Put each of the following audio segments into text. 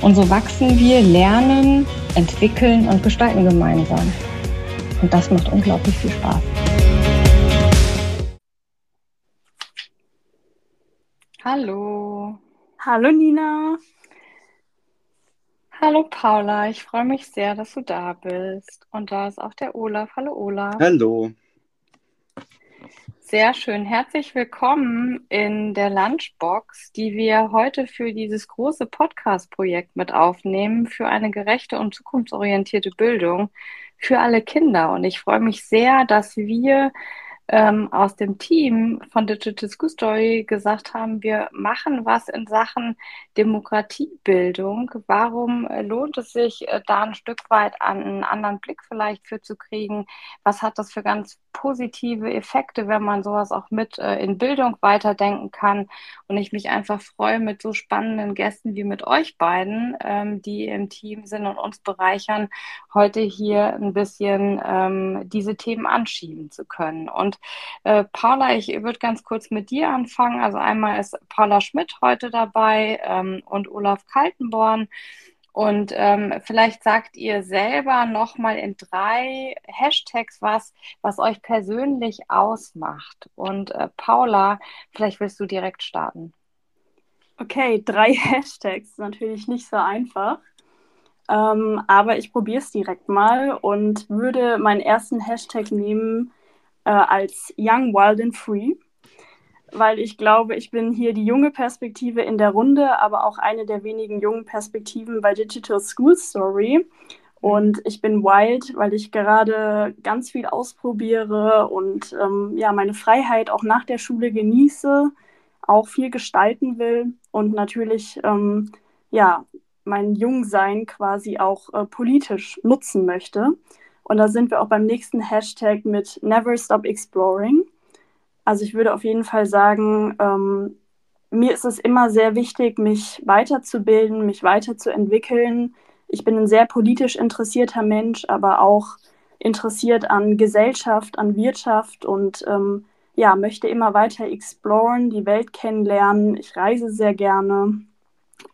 Und so wachsen wir, lernen, entwickeln und gestalten gemeinsam. Und das macht unglaublich viel Spaß. Hallo. Hallo Nina. Hallo Paula, ich freue mich sehr, dass du da bist. Und da ist auch der Olaf. Hallo Olaf. Hallo. Sehr schön. Herzlich willkommen in der Lunchbox, die wir heute für dieses große Podcast-Projekt mit aufnehmen, für eine gerechte und zukunftsorientierte Bildung für alle Kinder. Und ich freue mich sehr, dass wir ähm, aus dem Team von Digital School Story gesagt haben, wir machen was in Sachen Demokratiebildung. Warum äh, lohnt es sich, äh, da ein Stück weit einen anderen Blick vielleicht für zu kriegen? Was hat das für ganz positive Effekte, wenn man sowas auch mit äh, in Bildung weiterdenken kann? Und ich mich einfach freue mit so spannenden Gästen wie mit euch beiden, ähm, die im Team sind und uns bereichern, heute hier ein bisschen ähm, diese Themen anschieben zu können. Und äh, Paula, ich würde ganz kurz mit dir anfangen. Also einmal ist Paula Schmidt heute dabei ähm, und Olaf Kaltenborn. Und ähm, vielleicht sagt ihr selber nochmal in drei Hashtags was, was euch persönlich ausmacht. Und äh, Paula, vielleicht willst du direkt starten. Okay, drei Hashtags, natürlich nicht so einfach. Ähm, aber ich probiere es direkt mal und würde meinen ersten Hashtag nehmen, äh, als Young, Wild and Free, weil ich glaube, ich bin hier die junge Perspektive in der Runde, aber auch eine der wenigen jungen Perspektiven bei Digital School Story. Und ich bin wild, weil ich gerade ganz viel ausprobiere und ähm, ja, meine Freiheit auch nach der Schule genieße, auch viel gestalten will und natürlich ähm, ja, mein Jungsein quasi auch äh, politisch nutzen möchte. Und da sind wir auch beim nächsten Hashtag mit Never Stop Exploring. Also ich würde auf jeden Fall sagen, ähm, mir ist es immer sehr wichtig, mich weiterzubilden, mich weiterzuentwickeln. Ich bin ein sehr politisch interessierter Mensch, aber auch interessiert an Gesellschaft, an Wirtschaft und ähm, ja, möchte immer weiter exploren, die Welt kennenlernen. Ich reise sehr gerne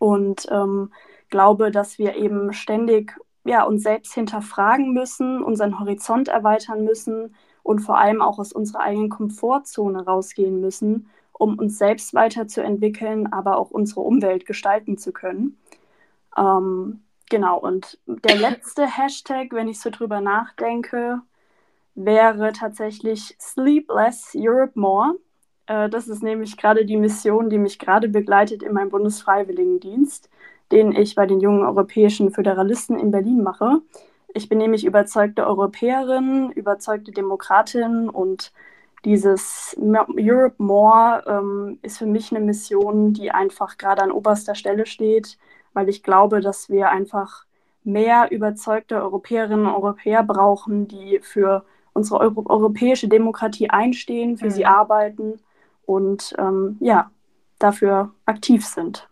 und ähm, glaube, dass wir eben ständig ja, uns selbst hinterfragen müssen, unseren Horizont erweitern müssen und vor allem auch aus unserer eigenen Komfortzone rausgehen müssen, um uns selbst weiterzuentwickeln, aber auch unsere Umwelt gestalten zu können. Ähm, genau, und der letzte Hashtag, wenn ich so drüber nachdenke, wäre tatsächlich Sleep Less, Europe More. Äh, das ist nämlich gerade die Mission, die mich gerade begleitet in meinem Bundesfreiwilligendienst den ich bei den jungen europäischen Föderalisten in Berlin mache. Ich bin nämlich überzeugte Europäerin, überzeugte Demokratin und dieses Europe More ähm, ist für mich eine Mission, die einfach gerade an oberster Stelle steht, weil ich glaube, dass wir einfach mehr überzeugte Europäerinnen und Europäer brauchen, die für unsere Euro europäische Demokratie einstehen, für mhm. sie arbeiten und ähm, ja, dafür aktiv sind.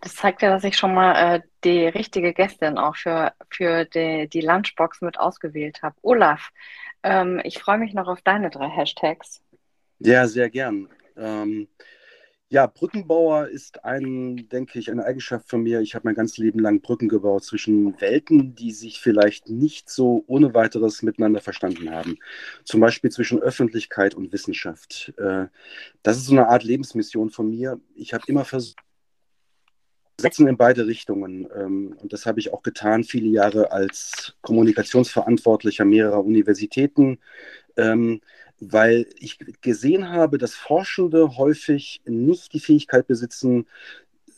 Das zeigt ja, dass ich schon mal äh, die richtige Gästin auch für, für die, die Lunchbox mit ausgewählt habe. Olaf, ähm, ich freue mich noch auf deine drei Hashtags. Ja, sehr gern. Ähm, ja, Brückenbauer ist ein, denke ich, eine Eigenschaft von mir. Ich habe mein ganzes Leben lang Brücken gebaut zwischen Welten, die sich vielleicht nicht so ohne weiteres miteinander verstanden haben. Zum Beispiel zwischen Öffentlichkeit und Wissenschaft. Äh, das ist so eine Art Lebensmission von mir. Ich habe immer versucht, setzen in beide Richtungen. Ähm, und das habe ich auch getan, viele Jahre als Kommunikationsverantwortlicher mehrerer Universitäten, ähm, weil ich gesehen habe, dass Forschende häufig nicht die Fähigkeit besitzen,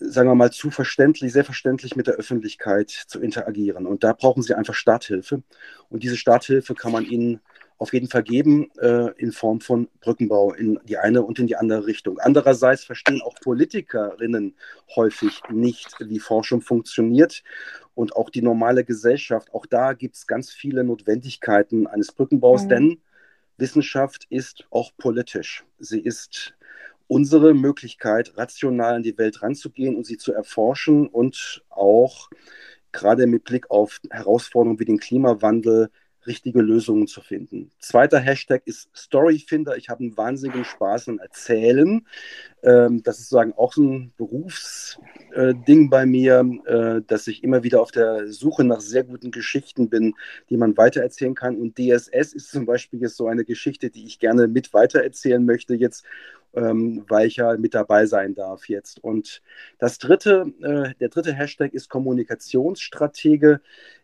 sagen wir mal, zu verständlich, sehr verständlich mit der Öffentlichkeit zu interagieren. Und da brauchen sie einfach Starthilfe. Und diese Starthilfe kann man ihnen auf jeden Fall geben äh, in Form von Brückenbau in die eine und in die andere Richtung. Andererseits verstehen auch Politikerinnen häufig nicht, wie Forschung funktioniert und auch die normale Gesellschaft. Auch da gibt es ganz viele Notwendigkeiten eines Brückenbaus, mhm. denn Wissenschaft ist auch politisch. Sie ist unsere Möglichkeit, rational in die Welt ranzugehen und sie zu erforschen und auch gerade mit Blick auf Herausforderungen wie den Klimawandel richtige Lösungen zu finden. Zweiter Hashtag ist Storyfinder. Ich habe einen wahnsinnigen Spaß am Erzählen. Ähm, das ist sozusagen auch so ein Berufsding äh, bei mir, äh, dass ich immer wieder auf der Suche nach sehr guten Geschichten bin, die man weitererzählen kann. Und DSS ist zum Beispiel jetzt so eine Geschichte, die ich gerne mit weitererzählen möchte jetzt ähm, weil ich ja mit dabei sein darf jetzt. Und das dritte, äh, der dritte Hashtag ist Kommunikationsstratege.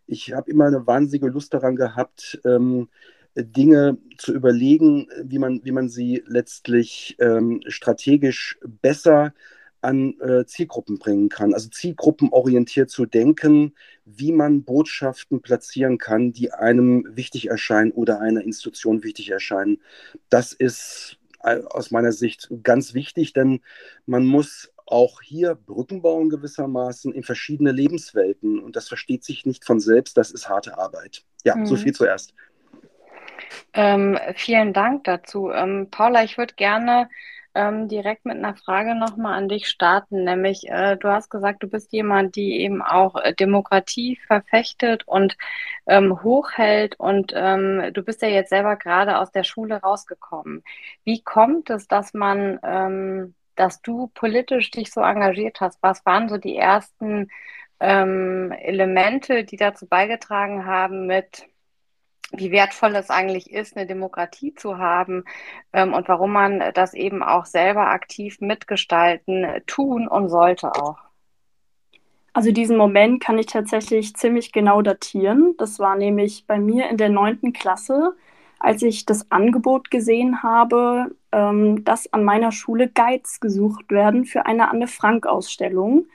Ich habe immer eine wahnsinnige Lust daran gehabt, ähm, Dinge zu überlegen, wie man, wie man sie letztlich ähm, strategisch besser an äh, Zielgruppen bringen kann. Also zielgruppenorientiert zu denken, wie man Botschaften platzieren kann, die einem wichtig erscheinen oder einer Institution wichtig erscheinen. Das ist aus meiner Sicht ganz wichtig, denn man muss auch hier Brücken bauen gewissermaßen in verschiedene Lebenswelten. Und das versteht sich nicht von selbst, das ist harte Arbeit. Ja, mhm. so viel zuerst. Ähm, vielen Dank dazu. Ähm, Paula, ich würde gerne ähm, direkt mit einer Frage nochmal an dich starten, nämlich äh, du hast gesagt, du bist jemand, die eben auch äh, Demokratie verfechtet und ähm, hochhält und ähm, du bist ja jetzt selber gerade aus der Schule rausgekommen. Wie kommt es, dass man, ähm, dass du politisch dich so engagiert hast? Was waren so die ersten ähm, Elemente, die dazu beigetragen haben mit wie wertvoll es eigentlich ist, eine Demokratie zu haben ähm, und warum man das eben auch selber aktiv mitgestalten tun und sollte auch. Also diesen Moment kann ich tatsächlich ziemlich genau datieren. Das war nämlich bei mir in der neunten Klasse, als ich das Angebot gesehen habe, ähm, dass an meiner Schule Guides gesucht werden für eine Anne Frank-Ausstellung,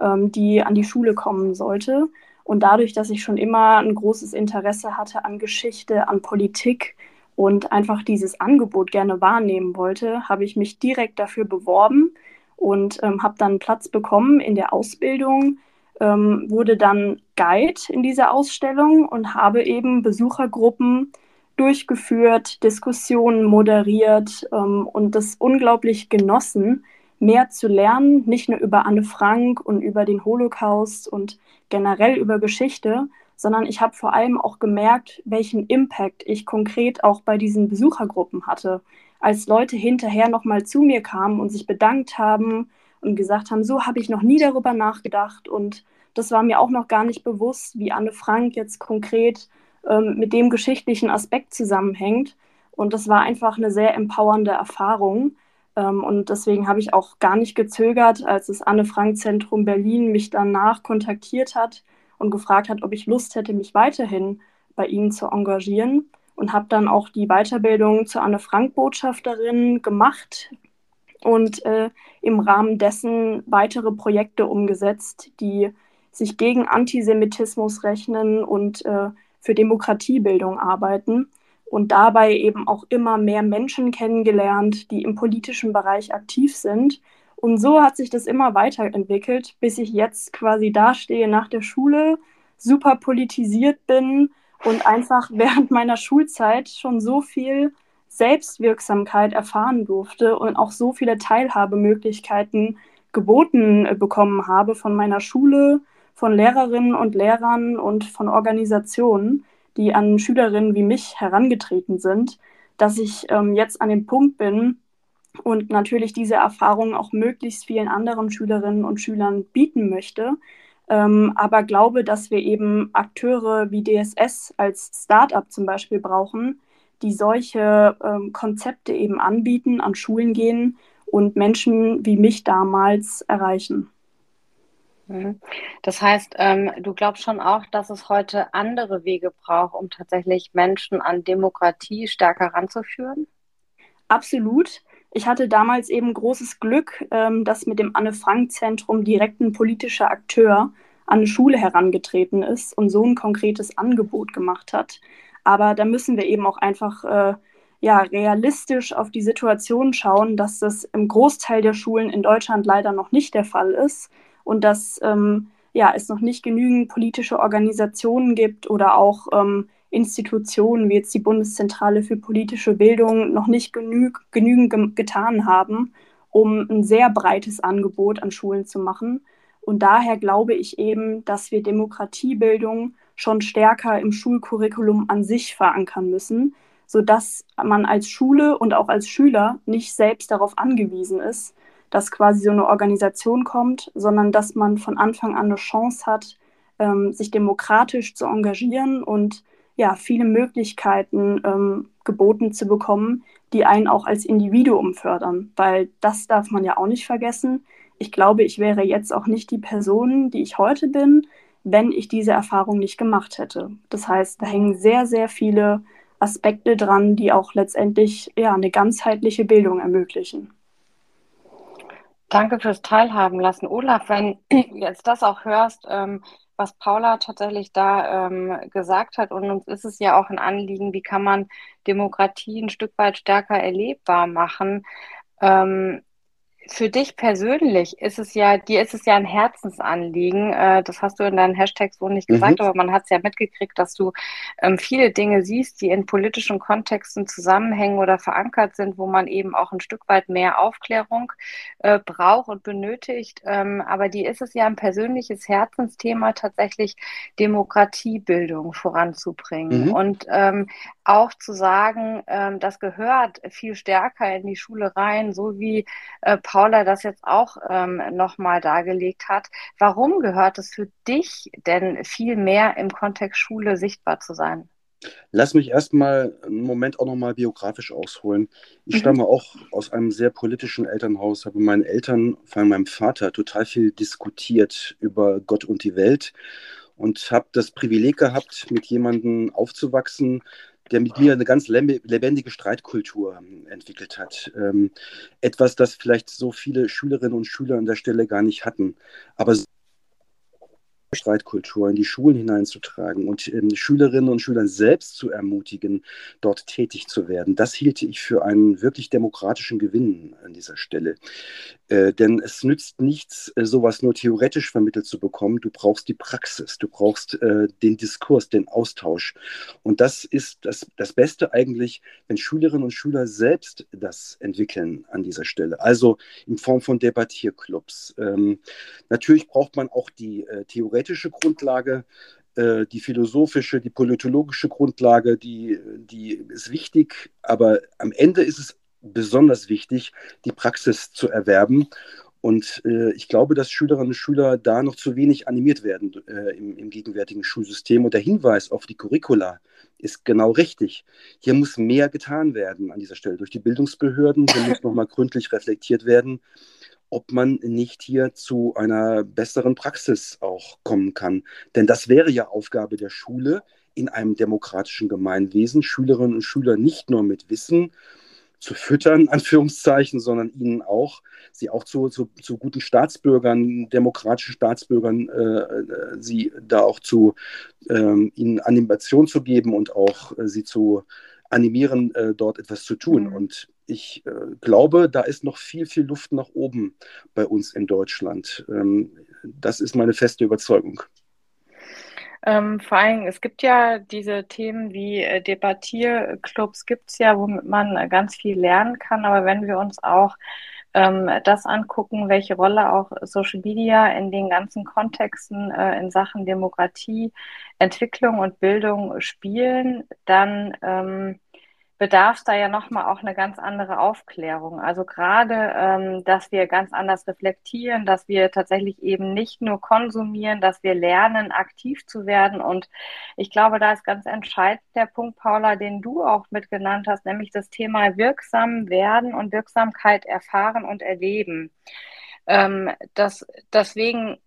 ähm, die an die Schule kommen sollte. Und dadurch, dass ich schon immer ein großes Interesse hatte an Geschichte, an Politik und einfach dieses Angebot gerne wahrnehmen wollte, habe ich mich direkt dafür beworben und ähm, habe dann Platz bekommen in der Ausbildung, ähm, wurde dann Guide in dieser Ausstellung und habe eben Besuchergruppen durchgeführt, Diskussionen moderiert ähm, und das unglaublich genossen, mehr zu lernen, nicht nur über Anne Frank und über den Holocaust und generell über Geschichte, sondern ich habe vor allem auch gemerkt, welchen Impact ich konkret auch bei diesen Besuchergruppen hatte. Als Leute hinterher nochmal zu mir kamen und sich bedankt haben und gesagt haben, so habe ich noch nie darüber nachgedacht und das war mir auch noch gar nicht bewusst, wie Anne Frank jetzt konkret ähm, mit dem geschichtlichen Aspekt zusammenhängt. Und das war einfach eine sehr empowernde Erfahrung. Ähm, und deswegen habe ich auch gar nicht gezögert, als das Anne-Frank-Zentrum Berlin mich danach kontaktiert hat und gefragt hat, ob ich Lust hätte, mich weiterhin bei ihnen zu engagieren. Und habe dann auch die Weiterbildung zur Anne-Frank-Botschafterin gemacht und äh, im Rahmen dessen weitere Projekte umgesetzt, die sich gegen Antisemitismus rechnen und äh, für Demokratiebildung arbeiten und dabei eben auch immer mehr Menschen kennengelernt, die im politischen Bereich aktiv sind. Und so hat sich das immer weiterentwickelt, bis ich jetzt quasi dastehe nach der Schule, super politisiert bin und einfach während meiner Schulzeit schon so viel Selbstwirksamkeit erfahren durfte und auch so viele Teilhabemöglichkeiten geboten äh, bekommen habe von meiner Schule, von Lehrerinnen und Lehrern und von Organisationen, die an Schülerinnen wie mich herangetreten sind, dass ich ähm, jetzt an dem Punkt bin und natürlich diese Erfahrung auch möglichst vielen anderen Schülerinnen und Schülern bieten möchte. Ähm, aber glaube, dass wir eben Akteure wie DSS als Startup zum Beispiel brauchen, die solche ähm, Konzepte eben anbieten, an Schulen gehen und Menschen wie mich damals erreichen. Mhm. Das heißt, ähm, du glaubst schon auch, dass es heute andere Wege braucht, um tatsächlich Menschen an Demokratie stärker ranzuführen? Absolut. Ich hatte damals eben großes Glück, ähm, dass mit dem Anne-Frank-Zentrum direkt ein politischer Akteur an eine Schule herangetreten ist und so ein konkretes Angebot gemacht hat. Aber da müssen wir eben auch einfach äh, ja, realistisch auf die Situation schauen, dass das im Großteil der Schulen in Deutschland leider noch nicht der Fall ist und dass ähm, ja, es noch nicht genügend politische Organisationen gibt oder auch ähm, Institutionen wie jetzt die Bundeszentrale für politische Bildung noch nicht genüg, genügend ge getan haben, um ein sehr breites Angebot an Schulen zu machen. Und daher glaube ich eben, dass wir Demokratiebildung schon stärker im Schulcurriculum an sich verankern müssen, sodass man als Schule und auch als Schüler nicht selbst darauf angewiesen ist, dass quasi so eine Organisation kommt, sondern dass man von Anfang an eine Chance hat, ähm, sich demokratisch zu engagieren und ja, viele Möglichkeiten ähm, geboten zu bekommen, die einen auch als Individuum fördern. Weil das darf man ja auch nicht vergessen. Ich glaube, ich wäre jetzt auch nicht die Person, die ich heute bin, wenn ich diese Erfahrung nicht gemacht hätte. Das heißt, da hängen sehr, sehr viele Aspekte dran, die auch letztendlich ja, eine ganzheitliche Bildung ermöglichen. Danke fürs Teilhaben lassen. Olaf, wenn du jetzt das auch hörst, ähm, was Paula tatsächlich da ähm, gesagt hat, und uns ist es ja auch ein Anliegen, wie kann man Demokratie ein Stück weit stärker erlebbar machen. Ähm, für dich persönlich ist es ja, dir ist es ja ein Herzensanliegen. Äh, das hast du in deinen Hashtags so nicht gesagt, mhm. aber man hat es ja mitgekriegt, dass du ähm, viele Dinge siehst, die in politischen Kontexten zusammenhängen oder verankert sind, wo man eben auch ein Stück weit mehr Aufklärung äh, braucht und benötigt. Ähm, aber dir ist es ja ein persönliches Herzensthema, tatsächlich Demokratiebildung voranzubringen mhm. und ähm, auch zu sagen, ähm, das gehört viel stärker in die Schule rein, so wie äh, Paula das jetzt auch ähm, nochmal dargelegt hat. Warum gehört es für dich denn viel mehr im Kontext Schule sichtbar zu sein? Lass mich erstmal einen Moment auch nochmal biografisch ausholen. Ich mhm. stamme auch aus einem sehr politischen Elternhaus, habe mit meinen Eltern, vor allem meinem Vater, total viel diskutiert über Gott und die Welt und habe das Privileg gehabt, mit jemandem aufzuwachsen, der mit mir eine ganz lebendige Streitkultur entwickelt hat. Ähm, etwas, das vielleicht so viele Schülerinnen und Schüler an der Stelle gar nicht hatten. Aber Streitkultur in die Schulen hineinzutragen und ähm, Schülerinnen und Schüler selbst zu ermutigen, dort tätig zu werden. Das hielte ich für einen wirklich demokratischen Gewinn an dieser Stelle. Äh, denn es nützt nichts, äh, sowas nur theoretisch vermittelt zu bekommen. Du brauchst die Praxis, du brauchst äh, den Diskurs, den Austausch. Und das ist das, das Beste eigentlich, wenn Schülerinnen und Schüler selbst das entwickeln an dieser Stelle. Also in Form von Debattierclubs. Ähm, natürlich braucht man auch die äh, theoretische Grundlage äh, die philosophische, die politologische Grundlage, die, die ist wichtig, aber am Ende ist es besonders wichtig, die Praxis zu erwerben. Und äh, ich glaube, dass Schülerinnen und Schüler da noch zu wenig animiert werden äh, im, im, gegenwärtigen Schulsystem. Und der Hinweis auf die Curricula ist genau richtig. Hier muss mehr getan werden an dieser Stelle durch die Bildungsbehörden. Hier muss nochmal gründlich reflektiert werden, ob man nicht hier zu einer besseren Praxis auch kommen kann. Denn das wäre ja Aufgabe der Schule in einem demokratischen Gemeinwesen, Schülerinnen und Schüler nicht nur mit Wissen, zu füttern, Anführungszeichen, sondern ihnen auch, sie auch zu, zu, zu guten Staatsbürgern, demokratischen Staatsbürgern, äh, äh, sie da auch zu, ähm, ihnen Animation zu geben und auch äh, sie zu animieren, äh, dort etwas zu tun. Mhm. Und ich äh, glaube, da ist noch viel, viel Luft nach oben bei uns in Deutschland. Ähm, das ist meine feste Überzeugung. Ähm, vor allem, es gibt ja diese Themen wie äh, Debattierclubs, gibt es ja, womit man äh, ganz viel lernen kann. Aber wenn wir uns auch ähm, das angucken, welche Rolle auch Social Media in den ganzen Kontexten äh, in Sachen Demokratie, Entwicklung und Bildung spielen, dann ähm, bedarf es da ja nochmal auch eine ganz andere Aufklärung. Also gerade, ähm, dass wir ganz anders reflektieren, dass wir tatsächlich eben nicht nur konsumieren, dass wir lernen, aktiv zu werden. Und ich glaube, da ist ganz entscheidend der Punkt, Paula, den du auch mitgenannt hast, nämlich das Thema wirksam werden und Wirksamkeit erfahren und erleben. Ähm, das, deswegen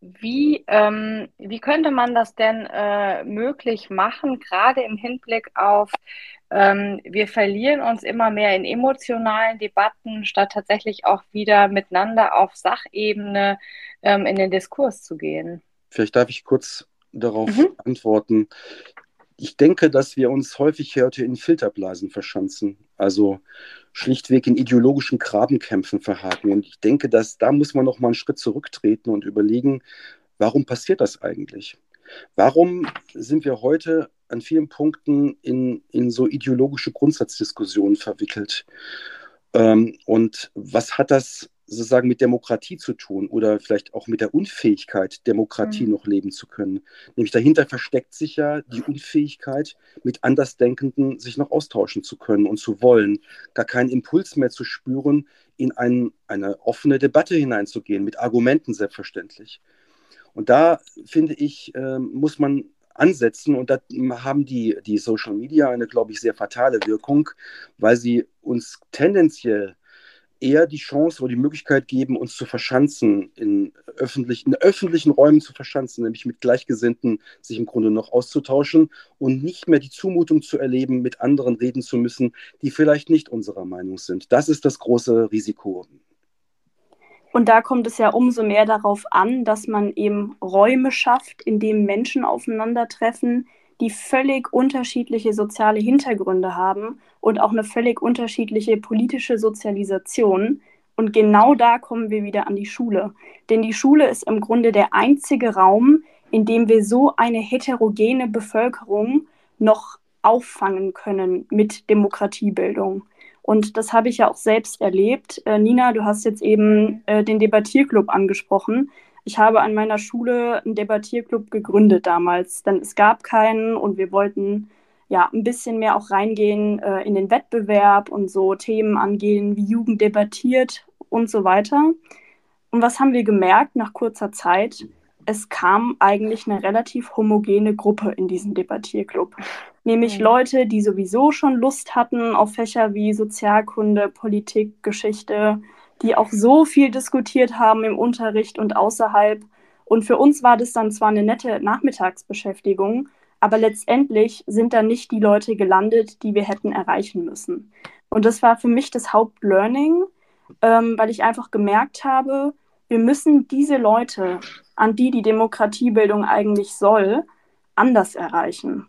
wie, ähm, wie könnte man das denn äh, möglich machen, gerade im Hinblick auf, ähm, wir verlieren uns immer mehr in emotionalen Debatten, statt tatsächlich auch wieder miteinander auf Sachebene ähm, in den Diskurs zu gehen? Vielleicht darf ich kurz darauf mhm. antworten. Ich denke, dass wir uns häufig heute in Filterblasen verschanzen, also schlichtweg in ideologischen Grabenkämpfen verhaken. Und ich denke, dass da muss man noch mal einen Schritt zurücktreten und überlegen, warum passiert das eigentlich? Warum sind wir heute an vielen Punkten in, in so ideologische Grundsatzdiskussionen verwickelt? Ähm, und was hat das sozusagen mit Demokratie zu tun oder vielleicht auch mit der Unfähigkeit, Demokratie mhm. noch leben zu können. Nämlich dahinter versteckt sich ja die Unfähigkeit, mit Andersdenkenden sich noch austauschen zu können und zu wollen, gar keinen Impuls mehr zu spüren, in ein, eine offene Debatte hineinzugehen, mit Argumenten selbstverständlich. Und da, finde ich, äh, muss man ansetzen. Und da haben die, die Social Media eine, glaube ich, sehr fatale Wirkung, weil sie uns tendenziell eher die Chance oder die Möglichkeit geben, uns zu verschanzen, in öffentlichen, in öffentlichen Räumen zu verschanzen, nämlich mit Gleichgesinnten sich im Grunde noch auszutauschen und nicht mehr die Zumutung zu erleben, mit anderen reden zu müssen, die vielleicht nicht unserer Meinung sind. Das ist das große Risiko. Und da kommt es ja umso mehr darauf an, dass man eben Räume schafft, in denen Menschen aufeinandertreffen, die völlig unterschiedliche soziale Hintergründe haben und auch eine völlig unterschiedliche politische Sozialisation. Und genau da kommen wir wieder an die Schule. Denn die Schule ist im Grunde der einzige Raum, in dem wir so eine heterogene Bevölkerung noch auffangen können mit Demokratiebildung. Und das habe ich ja auch selbst erlebt. Äh, Nina, du hast jetzt eben äh, den Debattierclub angesprochen. Ich habe an meiner Schule einen Debattierclub gegründet damals, denn es gab keinen und wir wollten ja ein bisschen mehr auch reingehen äh, in den Wettbewerb und so Themen angehen, wie Jugend debattiert und so weiter. Und was haben wir gemerkt nach kurzer Zeit? Es kam eigentlich eine relativ homogene Gruppe in diesen Debattierclub. Nämlich mhm. Leute, die sowieso schon Lust hatten auf Fächer wie Sozialkunde, Politik, Geschichte, die auch so viel diskutiert haben im Unterricht und außerhalb. Und für uns war das dann zwar eine nette Nachmittagsbeschäftigung, aber letztendlich sind da nicht die Leute gelandet, die wir hätten erreichen müssen. Und das war für mich das Hauptlearning, ähm, weil ich einfach gemerkt habe, wir müssen diese Leute, an die die Demokratiebildung eigentlich soll, anders erreichen.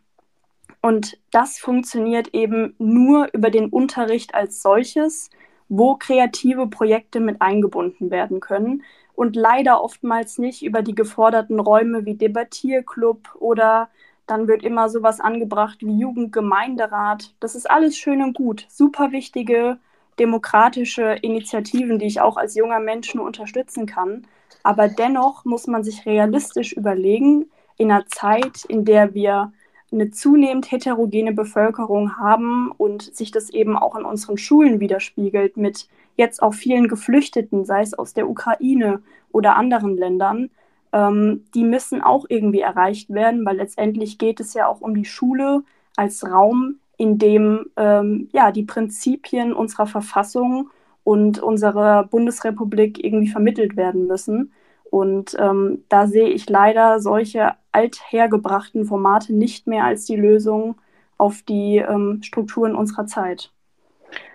Und das funktioniert eben nur über den Unterricht als solches wo kreative Projekte mit eingebunden werden können und leider oftmals nicht über die geforderten Räume wie Debattierclub oder dann wird immer sowas angebracht wie Jugendgemeinderat. Das ist alles schön und gut, super wichtige demokratische Initiativen, die ich auch als junger Mensch nur unterstützen kann. Aber dennoch muss man sich realistisch überlegen, in einer Zeit, in der wir eine zunehmend heterogene Bevölkerung haben und sich das eben auch in unseren Schulen widerspiegelt mit jetzt auch vielen Geflüchteten, sei es aus der Ukraine oder anderen Ländern, ähm, die müssen auch irgendwie erreicht werden, weil letztendlich geht es ja auch um die Schule als Raum, in dem ähm, ja, die Prinzipien unserer Verfassung und unserer Bundesrepublik irgendwie vermittelt werden müssen. Und ähm, da sehe ich leider solche althergebrachten Formate nicht mehr als die Lösung auf die ähm, Strukturen unserer Zeit.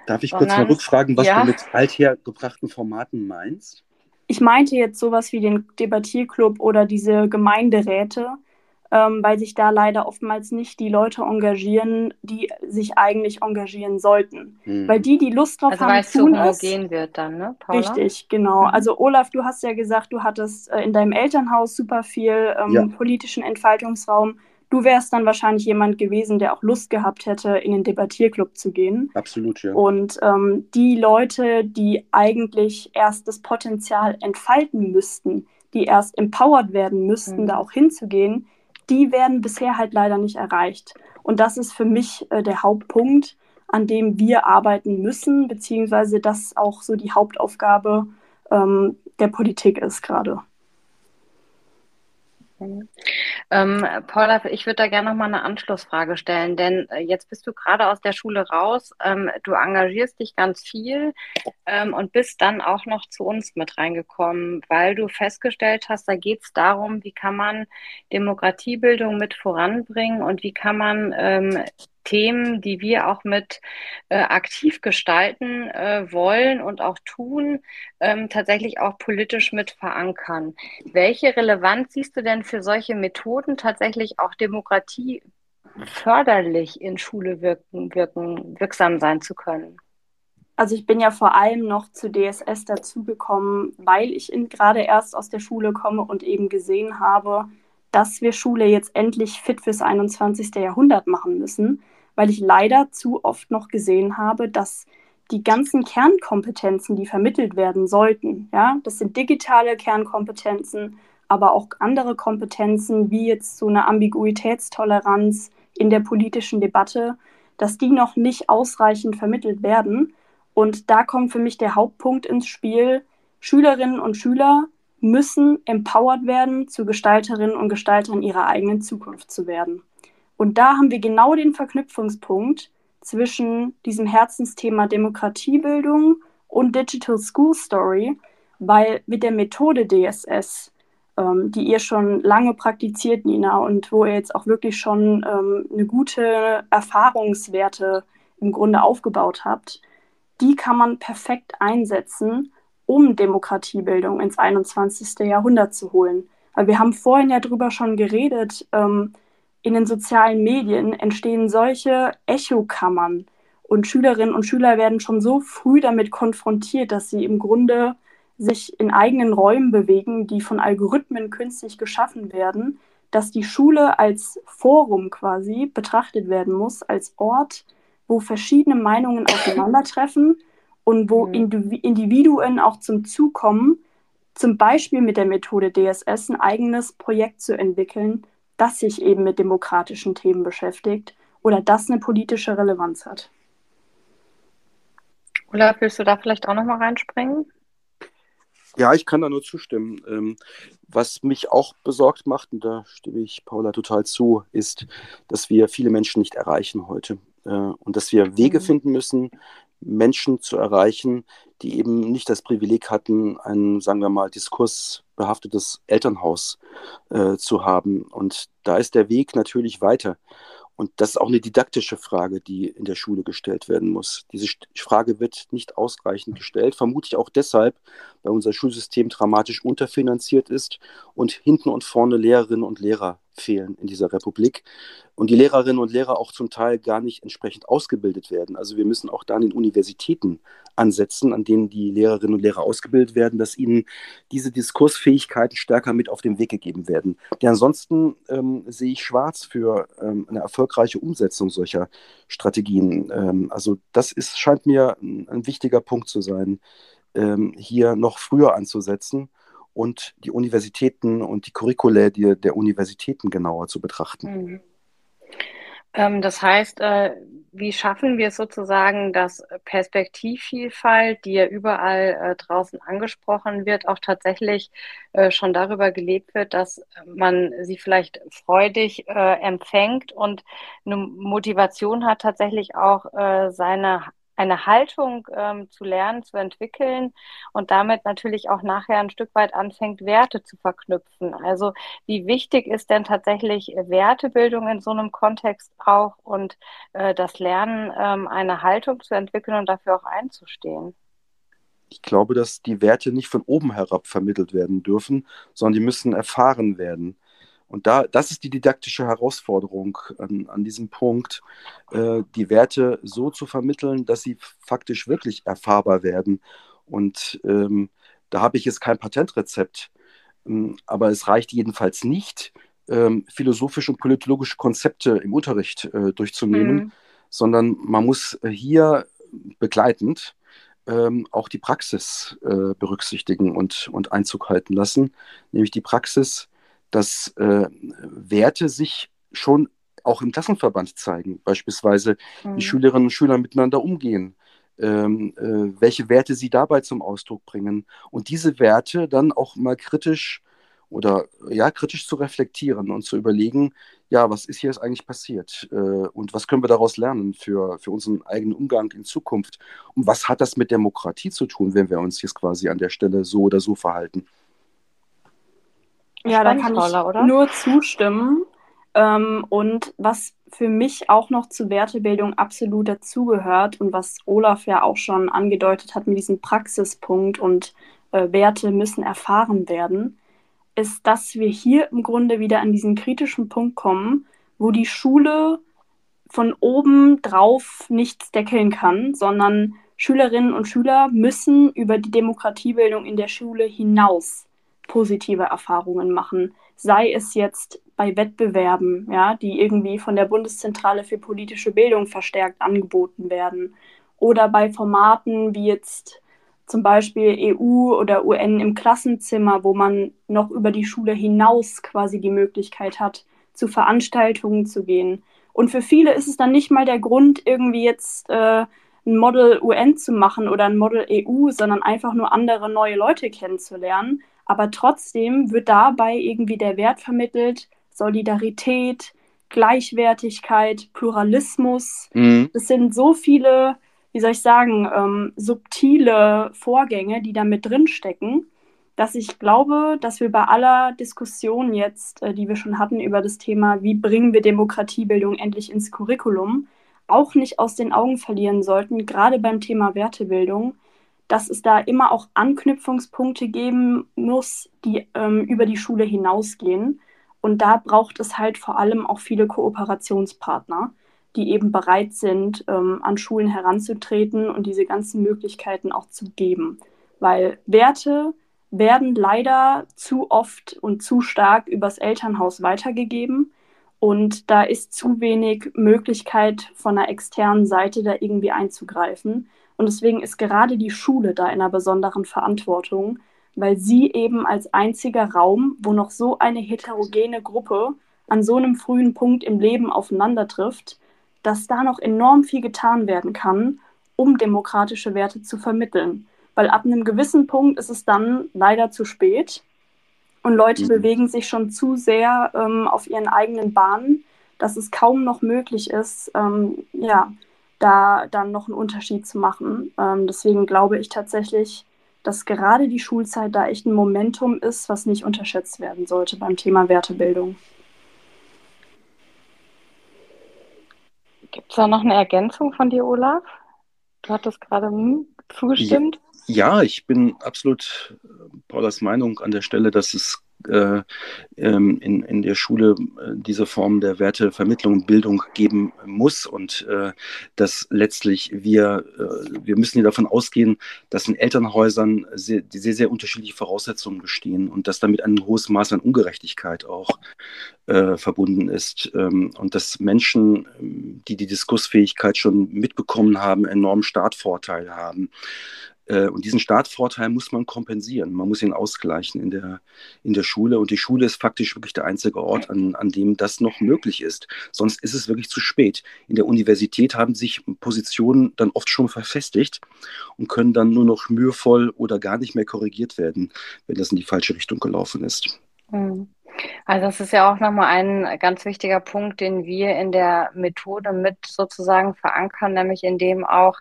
Darf ich Sondern, kurz mal rückfragen, was ja. du mit althergebrachten Formaten meinst? Ich meinte jetzt sowas wie den Debattierclub oder diese Gemeinderäte, ähm, weil sich da leider oftmals nicht die Leute engagieren, die sich eigentlich engagieren sollten. Hm. Weil die, die Lust drauf also haben, weil es tun so homogen wird dann, ne, Paula? Richtig, genau. Mhm. Also Olaf, du hast ja gesagt, du hattest äh, in deinem Elternhaus super viel ähm, ja. politischen Entfaltungsraum. Du wärst dann wahrscheinlich jemand gewesen, der auch Lust gehabt hätte, in den Debattierclub zu gehen. Absolut, ja. Und ähm, die Leute, die eigentlich erst das Potenzial entfalten müssten, die erst empowered werden müssten, mhm. da auch hinzugehen, die werden bisher halt leider nicht erreicht. Und das ist für mich äh, der Hauptpunkt, an dem wir arbeiten müssen, beziehungsweise das auch so die Hauptaufgabe ähm, der Politik ist gerade. Mhm. Ähm, Paula, ich würde da gerne noch mal eine Anschlussfrage stellen, denn äh, jetzt bist du gerade aus der Schule raus, ähm, du engagierst dich ganz viel ähm, und bist dann auch noch zu uns mit reingekommen, weil du festgestellt hast, da geht es darum, wie kann man Demokratiebildung mit voranbringen und wie kann man ähm, Themen, die wir auch mit äh, aktiv gestalten äh, wollen und auch tun, ähm, tatsächlich auch politisch mit verankern. Welche Relevanz siehst du denn für solche Methoden tatsächlich auch Demokratie förderlich in Schule wirken, wirken, wirksam sein zu können? Also ich bin ja vor allem noch zu DSS dazugekommen, weil ich gerade erst aus der Schule komme und eben gesehen habe, dass wir Schule jetzt endlich fit fürs 21. Jahrhundert machen müssen weil ich leider zu oft noch gesehen habe, dass die ganzen Kernkompetenzen, die vermittelt werden sollten, ja, das sind digitale Kernkompetenzen, aber auch andere Kompetenzen, wie jetzt so eine Ambiguitätstoleranz in der politischen Debatte, dass die noch nicht ausreichend vermittelt werden. Und da kommt für mich der Hauptpunkt ins Spiel. Schülerinnen und Schüler müssen empowered werden, zu Gestalterinnen und Gestaltern ihrer eigenen Zukunft zu werden. Und da haben wir genau den Verknüpfungspunkt zwischen diesem Herzensthema Demokratiebildung und Digital School Story, weil mit der Methode DSS, ähm, die ihr schon lange praktiziert, Nina, und wo ihr jetzt auch wirklich schon ähm, eine gute Erfahrungswerte im Grunde aufgebaut habt, die kann man perfekt einsetzen, um Demokratiebildung ins 21. Jahrhundert zu holen. Weil wir haben vorhin ja drüber schon geredet, ähm, in den sozialen Medien entstehen solche Echokammern und Schülerinnen und Schüler werden schon so früh damit konfrontiert, dass sie im Grunde sich in eigenen Räumen bewegen, die von Algorithmen künstlich geschaffen werden, dass die Schule als Forum quasi betrachtet werden muss, als Ort, wo verschiedene Meinungen aufeinandertreffen und wo mhm. Individuen auch zum Zug kommen, zum Beispiel mit der Methode DSS ein eigenes Projekt zu entwickeln, das sich eben mit demokratischen Themen beschäftigt oder das eine politische Relevanz hat. Olaf, willst du da vielleicht auch nochmal reinspringen? Ja, ich kann da nur zustimmen. Ähm, was mich auch besorgt macht, und da stimme ich Paula total zu, ist, dass wir viele Menschen nicht erreichen heute. Äh, und dass wir Wege mhm. finden müssen, Menschen zu erreichen, die eben nicht das Privileg hatten, ein, sagen wir mal, diskursbehaftetes Elternhaus äh, zu haben. Und da ist der Weg natürlich weiter. Und das ist auch eine didaktische Frage, die in der Schule gestellt werden muss. Diese Frage wird nicht ausreichend gestellt, vermutlich auch deshalb, weil unser Schulsystem dramatisch unterfinanziert ist und hinten und vorne Lehrerinnen und Lehrer fehlen in dieser Republik und die Lehrerinnen und Lehrer auch zum Teil gar nicht entsprechend ausgebildet werden. Also wir müssen auch da an den Universitäten ansetzen, an denen die Lehrerinnen und Lehrer ausgebildet werden, dass ihnen diese Diskursfähigkeiten stärker mit auf den Weg gegeben werden. Denn ansonsten ähm, sehe ich schwarz für ähm, eine erfolgreiche Umsetzung solcher Strategien. Ähm, also das ist, scheint mir ein, ein wichtiger Punkt zu sein, ähm, hier noch früher anzusetzen und die Universitäten und die Curricula der, der Universitäten genauer zu betrachten. Mhm. Ähm, das heißt, äh, wie schaffen wir es sozusagen, dass Perspektivvielfalt, die ja überall äh, draußen angesprochen wird, auch tatsächlich äh, schon darüber gelebt wird, dass man sie vielleicht freudig empfängt und eine Motivation hat, tatsächlich auch seine eine Haltung ähm, zu lernen, zu entwickeln und damit natürlich auch nachher ein Stück weit anfängt, Werte zu verknüpfen. Also wie wichtig ist denn tatsächlich Wertebildung in so einem Kontext auch und äh, das Lernen, ähm, eine Haltung zu entwickeln und dafür auch einzustehen? Ich glaube, dass die Werte nicht von oben herab vermittelt werden dürfen, sondern die müssen erfahren werden. Und da, das ist die didaktische Herausforderung an, an diesem Punkt, äh, die Werte so zu vermitteln, dass sie faktisch wirklich erfahrbar werden. Und ähm, da habe ich jetzt kein Patentrezept, ähm, aber es reicht jedenfalls nicht, ähm, philosophische und politologische Konzepte im Unterricht äh, durchzunehmen, mhm. sondern man muss hier begleitend ähm, auch die Praxis äh, berücksichtigen und, und Einzug halten lassen, nämlich die Praxis dass äh, Werte sich schon auch im Klassenverband zeigen, beispielsweise mhm. wie Schülerinnen und Schüler miteinander umgehen, ähm, äh, welche Werte sie dabei zum Ausdruck bringen und diese Werte dann auch mal kritisch oder ja, kritisch zu reflektieren und zu überlegen, ja, was ist hier jetzt eigentlich passiert äh, und was können wir daraus lernen für, für unseren eigenen Umgang in Zukunft und was hat das mit Demokratie zu tun, wenn wir uns jetzt quasi an der Stelle so oder so verhalten. Ja, da kann ich oder? nur zustimmen. Ähm, und was für mich auch noch zur Wertebildung absolut dazugehört und was Olaf ja auch schon angedeutet hat mit diesem Praxispunkt und äh, Werte müssen erfahren werden, ist, dass wir hier im Grunde wieder an diesen kritischen Punkt kommen, wo die Schule von oben drauf nichts deckeln kann, sondern Schülerinnen und Schüler müssen über die Demokratiebildung in der Schule hinaus positive Erfahrungen machen. Sei es jetzt bei Wettbewerben, ja, die irgendwie von der Bundeszentrale für politische Bildung verstärkt angeboten werden, oder bei Formaten wie jetzt zum Beispiel EU oder UN im Klassenzimmer, wo man noch über die Schule hinaus quasi die Möglichkeit hat, zu Veranstaltungen zu gehen. Und für viele ist es dann nicht mal der Grund, irgendwie jetzt äh, ein Model UN zu machen oder ein Model EU, sondern einfach nur andere neue Leute kennenzulernen. Aber trotzdem wird dabei irgendwie der Wert vermittelt, Solidarität, Gleichwertigkeit, Pluralismus. Mhm. Das sind so viele wie soll ich sagen, ähm, subtile Vorgänge, die da mit drinstecken, dass ich glaube, dass wir bei aller Diskussion jetzt, äh, die wir schon hatten über das Thema, wie bringen wir Demokratiebildung endlich ins Curriculum, auch nicht aus den Augen verlieren sollten, gerade beim Thema Wertebildung, dass es da immer auch Anknüpfungspunkte geben muss, die ähm, über die Schule hinausgehen. Und da braucht es halt vor allem auch viele Kooperationspartner die eben bereit sind, ähm, an Schulen heranzutreten und diese ganzen Möglichkeiten auch zu geben. Weil Werte werden leider zu oft und zu stark übers Elternhaus weitergegeben. Und da ist zu wenig Möglichkeit von einer externen Seite da irgendwie einzugreifen. Und deswegen ist gerade die Schule da in einer besonderen Verantwortung, weil sie eben als einziger Raum, wo noch so eine heterogene Gruppe an so einem frühen Punkt im Leben aufeinander trifft, dass da noch enorm viel getan werden kann, um demokratische Werte zu vermitteln. Weil ab einem gewissen Punkt ist es dann leider zu spät und Leute mhm. bewegen sich schon zu sehr ähm, auf ihren eigenen Bahnen, dass es kaum noch möglich ist, ähm, ja, da dann noch einen Unterschied zu machen. Ähm, deswegen glaube ich tatsächlich, dass gerade die Schulzeit da echt ein Momentum ist, was nicht unterschätzt werden sollte beim Thema Wertebildung. Gibt es da noch eine Ergänzung von dir, Olaf? Du hattest gerade hm, zugestimmt. Ja, ja, ich bin absolut äh, Paulas Meinung an der Stelle, dass es äh, ähm, in, in der Schule äh, diese Form der Wertevermittlung und Bildung geben muss und äh, dass letztlich wir, äh, wir müssen hier davon ausgehen, dass in Elternhäusern sehr, sehr, sehr unterschiedliche Voraussetzungen bestehen und dass damit ein hohes Maß an Ungerechtigkeit auch äh, verbunden ist ähm, und dass Menschen, die die Diskursfähigkeit schon mitbekommen haben, enormen Startvorteil haben. Äh, und diesen Startvorteil muss man kompensieren. Man muss ihn ausgleichen in der, in der Schule. Und die Schule ist faktisch wirklich der einzige Ort, an, an dem das noch möglich ist. Sonst ist es wirklich zu spät. In der Universität haben sich Positionen dann oft schon verfestigt und können dann nur noch mühevoll oder gar nicht mehr korrigiert werden, wenn das in die falsche Richtung gelaufen ist. Hm. Also das ist ja auch nochmal ein ganz wichtiger Punkt, den wir in der Methode mit sozusagen verankern, nämlich indem auch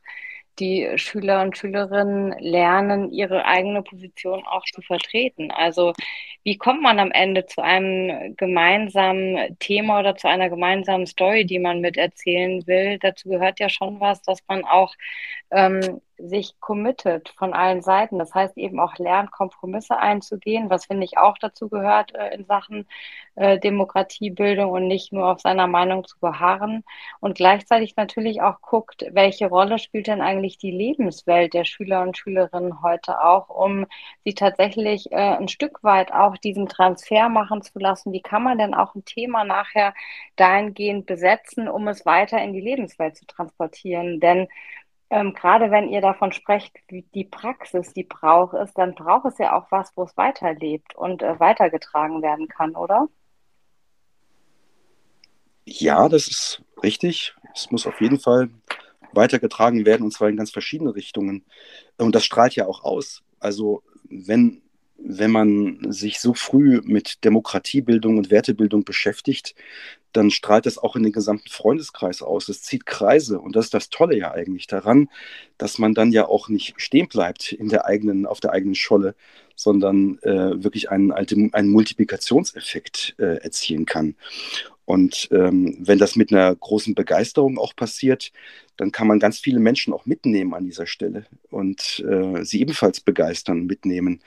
die Schüler und Schülerinnen lernen, ihre eigene Position auch zu vertreten. Also wie kommt man am Ende zu einem gemeinsamen Thema oder zu einer gemeinsamen Story, die man miterzählen will? Dazu gehört ja schon was, dass man auch ähm, sich committet von allen Seiten. Das heißt eben auch lernt, Kompromisse einzugehen, was finde ich auch dazu gehört äh, in Sachen äh, Demokratiebildung und nicht nur auf seiner Meinung zu beharren. Und gleichzeitig natürlich auch guckt, welche Rolle spielt denn eigentlich die Lebenswelt der Schüler und Schülerinnen heute auch, um sie tatsächlich äh, ein Stück weit auch diesen Transfer machen zu lassen. Wie kann man denn auch ein Thema nachher dahingehend besetzen, um es weiter in die Lebenswelt zu transportieren? Denn ähm, gerade wenn ihr davon sprecht, wie die Praxis, die braucht ist, dann braucht es ja auch was, wo es weiterlebt und äh, weitergetragen werden kann, oder? Ja, das ist richtig. Es muss auf jeden Fall weitergetragen werden und zwar in ganz verschiedene Richtungen. Und das strahlt ja auch aus. Also wenn wenn man sich so früh mit Demokratiebildung und Wertebildung beschäftigt, dann strahlt das auch in den gesamten Freundeskreis aus. Es zieht Kreise und das ist das Tolle ja eigentlich daran, dass man dann ja auch nicht stehen bleibt in der eigenen, auf der eigenen Scholle, sondern äh, wirklich einen, einen Multiplikationseffekt äh, erzielen kann. Und ähm, wenn das mit einer großen Begeisterung auch passiert, dann kann man ganz viele Menschen auch mitnehmen an dieser Stelle und äh, sie ebenfalls begeistern, mitnehmen.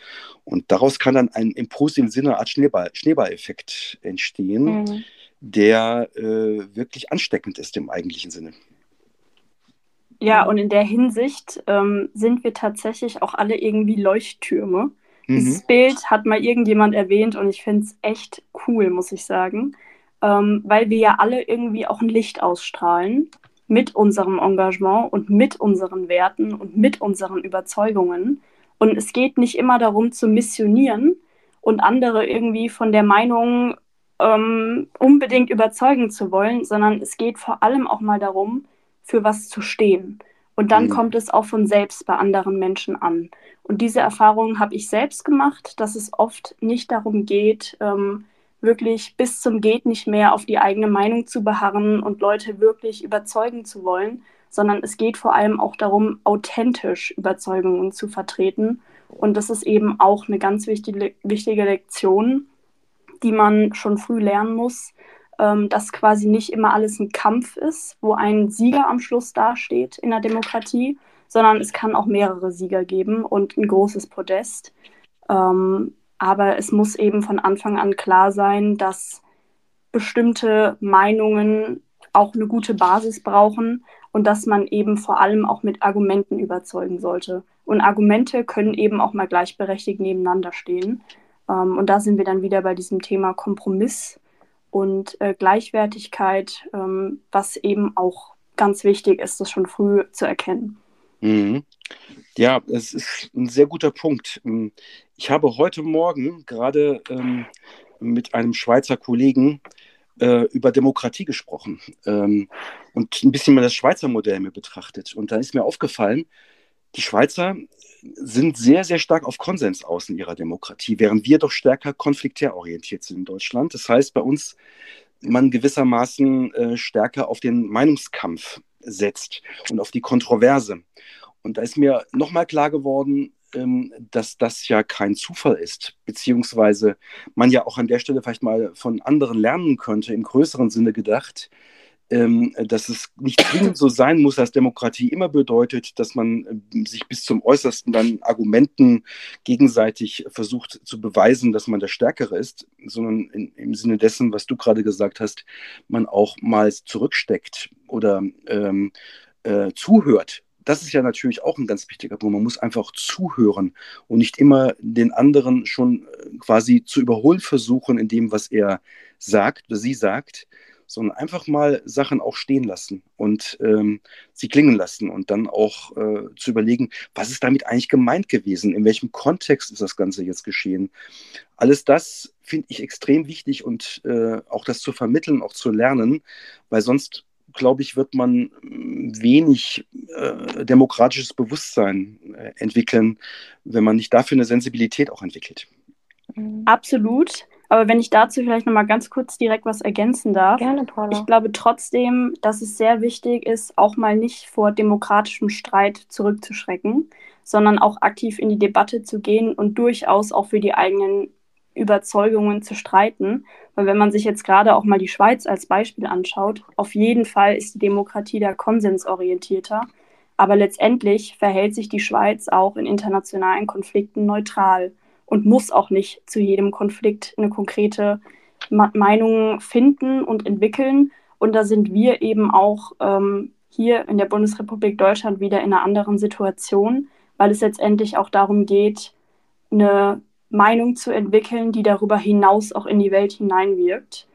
Und daraus kann dann ein, im positiven Sinne eine Art Schneeball, Schneeballeffekt entstehen, mhm. der äh, wirklich ansteckend ist im eigentlichen Sinne. Ja, und in der Hinsicht ähm, sind wir tatsächlich auch alle irgendwie Leuchttürme. Mhm. Dieses Bild hat mal irgendjemand erwähnt und ich finde es echt cool, muss ich sagen ähm, weil wir ja alle irgendwie auch ein Licht ausstrahlen mit unserem Engagement und mit unseren Werten und mit unseren Überzeugungen. Und es geht nicht immer darum zu missionieren und andere irgendwie von der Meinung ähm, unbedingt überzeugen zu wollen, sondern es geht vor allem auch mal darum, für was zu stehen. Und dann mhm. kommt es auch von selbst bei anderen Menschen an. Und diese Erfahrung habe ich selbst gemacht, dass es oft nicht darum geht, ähm, wirklich bis zum Geht nicht mehr auf die eigene Meinung zu beharren und Leute wirklich überzeugen zu wollen, sondern es geht vor allem auch darum, authentisch Überzeugungen zu vertreten. Und das ist eben auch eine ganz wichtige, wichtige Lektion, die man schon früh lernen muss, ähm, dass quasi nicht immer alles ein Kampf ist, wo ein Sieger am Schluss dasteht in der Demokratie, sondern es kann auch mehrere Sieger geben und ein großes Podest. Ähm, aber es muss eben von Anfang an klar sein, dass bestimmte Meinungen auch eine gute Basis brauchen und dass man eben vor allem auch mit Argumenten überzeugen sollte. Und Argumente können eben auch mal gleichberechtigt nebeneinander stehen. Ähm, und da sind wir dann wieder bei diesem Thema Kompromiss und äh, Gleichwertigkeit, ähm, was eben auch ganz wichtig ist, das schon früh zu erkennen. Mhm. Ja, es ist ein sehr guter Punkt. Ähm, ich habe heute Morgen gerade ähm, mit einem Schweizer Kollegen äh, über Demokratie gesprochen ähm, und ein bisschen mal das Schweizer Modell mir betrachtet. Und da ist mir aufgefallen, die Schweizer sind sehr, sehr stark auf Konsens aus in ihrer Demokratie, während wir doch stärker konfliktär orientiert sind in Deutschland. Das heißt, bei uns man gewissermaßen äh, stärker auf den Meinungskampf setzt und auf die Kontroverse. Und da ist mir nochmal klar geworden, ähm, dass das ja kein Zufall ist, beziehungsweise man ja auch an der Stelle vielleicht mal von anderen lernen könnte, im größeren Sinne gedacht, ähm, dass es nicht zwingend so sein muss, dass Demokratie immer bedeutet, dass man äh, sich bis zum Äußersten dann Argumenten gegenseitig versucht zu beweisen, dass man der Stärkere ist, sondern in, im Sinne dessen, was du gerade gesagt hast, man auch mal zurücksteckt oder ähm, äh, zuhört das ist ja natürlich auch ein ganz wichtiger Punkt. Man muss einfach zuhören und nicht immer den anderen schon äh, quasi zu überholen versuchen in dem, was er sagt oder sie sagt, sondern einfach mal Sachen auch stehen lassen und ähm, sie klingen lassen und dann auch äh, zu überlegen, was ist damit eigentlich gemeint gewesen, in welchem Kontext ist das Ganze jetzt geschehen. Alles das finde ich extrem wichtig und äh, auch das zu vermitteln, auch zu lernen, weil sonst glaube ich, wird man mm, wenig äh, demokratisches Bewusstsein äh, entwickeln, wenn man nicht dafür eine Sensibilität auch entwickelt. Mhm. Absolut. Aber wenn ich dazu vielleicht nochmal ganz kurz direkt was ergänzen darf. Gerne, Paula. Ich glaube trotzdem, dass es sehr wichtig ist, auch mal nicht vor demokratischem Streit zurückzuschrecken, sondern auch aktiv in die Debatte zu gehen und durchaus auch für die eigenen Überzeugungen zu streiten. Weil wenn man sich jetzt gerade auch mal die Schweiz als Beispiel anschaut, auf jeden Fall ist die Demokratie da konsensorientierter. Aber letztendlich verhält sich die Schweiz auch in internationalen Konflikten neutral und muss auch nicht zu jedem Konflikt eine konkrete Meinung finden und entwickeln. Und da sind wir eben auch ähm, hier in der Bundesrepublik Deutschland wieder in einer anderen Situation, weil es letztendlich auch darum geht, eine Meinung zu entwickeln, die darüber hinaus auch in die Welt hineinwirkt,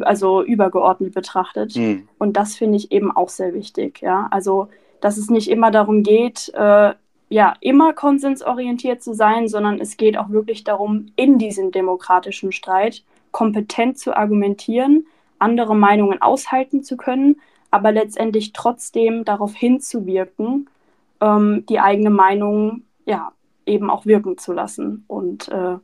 also übergeordnet betrachtet. Mhm. Und das finde ich eben auch sehr wichtig. Ja? Also, dass es nicht immer darum geht, äh, ja, immer konsensorientiert zu sein, sondern es geht auch wirklich darum, in diesem demokratischen Streit kompetent zu argumentieren, andere Meinungen aushalten zu können, aber letztendlich trotzdem darauf hinzuwirken, ähm, die eigene Meinung ja, eben auch wirken zu lassen. Und äh,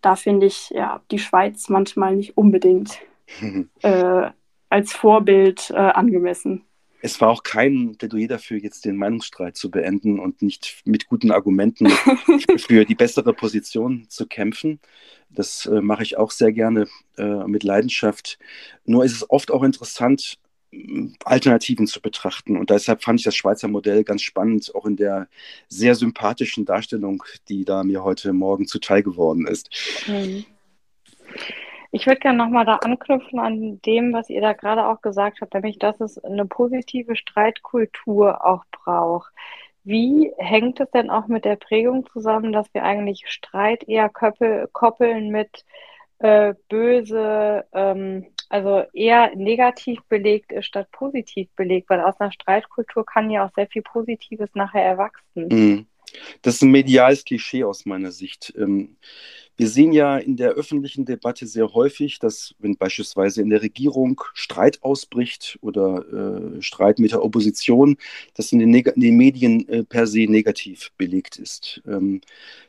da finde ich ja die Schweiz manchmal nicht unbedingt äh, als Vorbild äh, angemessen. Es war auch kein Plädoyer dafür, jetzt den Meinungsstreit zu beenden und nicht mit guten Argumenten für die bessere Position zu kämpfen. Das äh, mache ich auch sehr gerne äh, mit Leidenschaft. Nur ist es oft auch interessant, Alternativen zu betrachten. Und deshalb fand ich das Schweizer Modell ganz spannend, auch in der sehr sympathischen Darstellung, die da mir heute Morgen zuteil geworden ist. Mhm. Ich würde gerne nochmal da anknüpfen an dem, was ihr da gerade auch gesagt habt, nämlich, dass es eine positive Streitkultur auch braucht. Wie hängt es denn auch mit der Prägung zusammen, dass wir eigentlich Streit eher koppeln mit äh, böse, ähm, also eher negativ belegt ist statt positiv belegt, weil aus einer Streitkultur kann ja auch sehr viel Positives nachher erwachsen. Mhm. Das ist ein mediales Klischee aus meiner Sicht. Ähm, wir sehen ja in der öffentlichen Debatte sehr häufig, dass wenn beispielsweise in der Regierung Streit ausbricht oder äh, Streit mit der Opposition, das in den, in den Medien äh, per se negativ belegt ist. Ähm,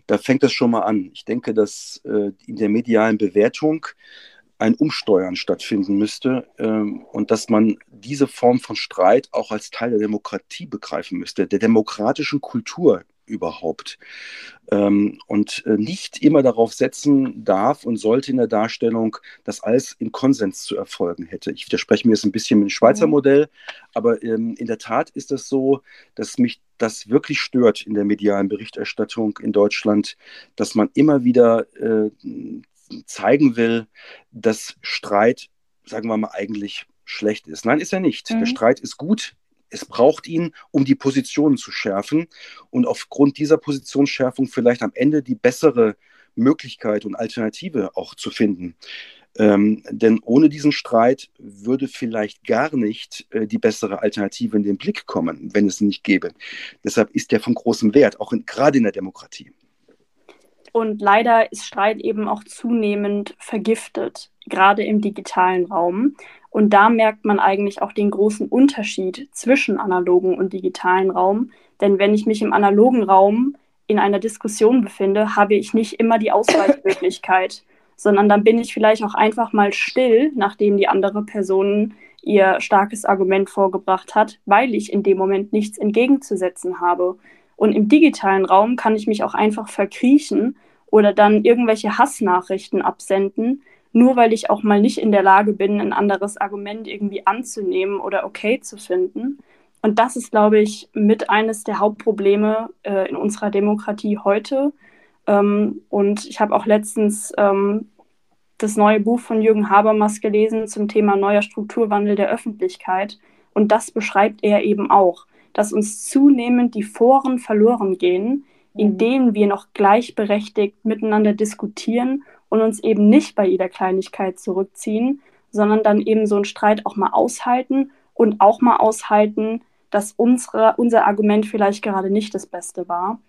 da fängt das schon mal an. Ich denke, dass äh, in der medialen Bewertung ein Umsteuern stattfinden müsste ähm, und dass man diese Form von Streit auch als Teil der Demokratie begreifen müsste, der demokratischen Kultur überhaupt. Ähm, und äh, nicht immer darauf setzen darf und sollte in der Darstellung, dass alles in Konsens zu erfolgen hätte. Ich widerspreche mir jetzt ein bisschen mit dem Schweizer mhm. Modell, aber ähm, in der Tat ist es das so, dass mich das wirklich stört in der medialen Berichterstattung in Deutschland, dass man immer wieder äh, zeigen will, dass Streit, sagen wir mal, eigentlich schlecht ist. Nein, ist er nicht. Mhm. Der Streit ist gut, es braucht ihn, um die Positionen zu schärfen und aufgrund dieser Positionsschärfung vielleicht am Ende die bessere Möglichkeit und Alternative auch zu finden. Ähm, denn ohne diesen Streit würde vielleicht gar nicht äh, die bessere Alternative in den Blick kommen, wenn es ihn nicht gäbe. Deshalb ist der von großem Wert, auch gerade in der Demokratie. Und leider ist Streit eben auch zunehmend vergiftet, gerade im digitalen Raum. Und da merkt man eigentlich auch den großen Unterschied zwischen analogen und digitalen Raum. Denn wenn ich mich im analogen Raum in einer Diskussion befinde, habe ich nicht immer die Ausweichmöglichkeit, sondern dann bin ich vielleicht auch einfach mal still, nachdem die andere Person ihr starkes Argument vorgebracht hat, weil ich in dem Moment nichts entgegenzusetzen habe. Und im digitalen Raum kann ich mich auch einfach verkriechen oder dann irgendwelche Hassnachrichten absenden, nur weil ich auch mal nicht in der Lage bin, ein anderes Argument irgendwie anzunehmen oder okay zu finden. Und das ist, glaube ich, mit eines der Hauptprobleme äh, in unserer Demokratie heute. Ähm, und ich habe auch letztens ähm, das neue Buch von Jürgen Habermas gelesen zum Thema neuer Strukturwandel der Öffentlichkeit. Und das beschreibt er eben auch, dass uns zunehmend die Foren verloren gehen, in mhm. denen wir noch gleichberechtigt miteinander diskutieren und uns eben nicht bei jeder Kleinigkeit zurückziehen, sondern dann eben so einen Streit auch mal aushalten und auch mal aushalten, dass unsere, unser Argument vielleicht gerade nicht das Beste war.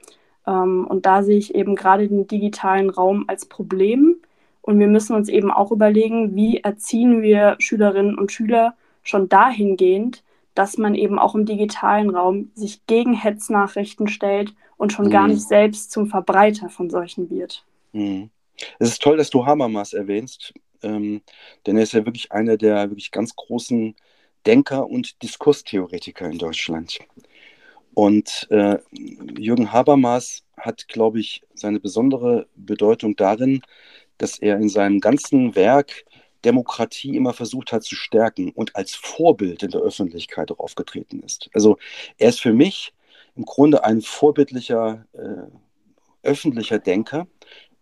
Ähm, und da sehe ich eben gerade den digitalen Raum als Problem. Und wir müssen uns eben auch überlegen, wie erziehen wir Schülerinnen und Schüler schon dahingehend, dass man eben auch im digitalen Raum sich gegen Hetznachrichten stellt und schon mhm. gar nicht selbst zum Verbreiter von solchen wird. Mhm. Es ist toll, dass du Habermas erwähnst, ähm, denn er ist ja wirklich einer der wirklich ganz großen Denker und Diskurstheoretiker in Deutschland. Und äh, Jürgen Habermas hat, glaube ich, seine besondere Bedeutung darin, dass er in seinem ganzen Werk Demokratie immer versucht hat zu stärken und als Vorbild in der Öffentlichkeit auch aufgetreten ist. Also er ist für mich im Grunde ein vorbildlicher äh, öffentlicher Denker,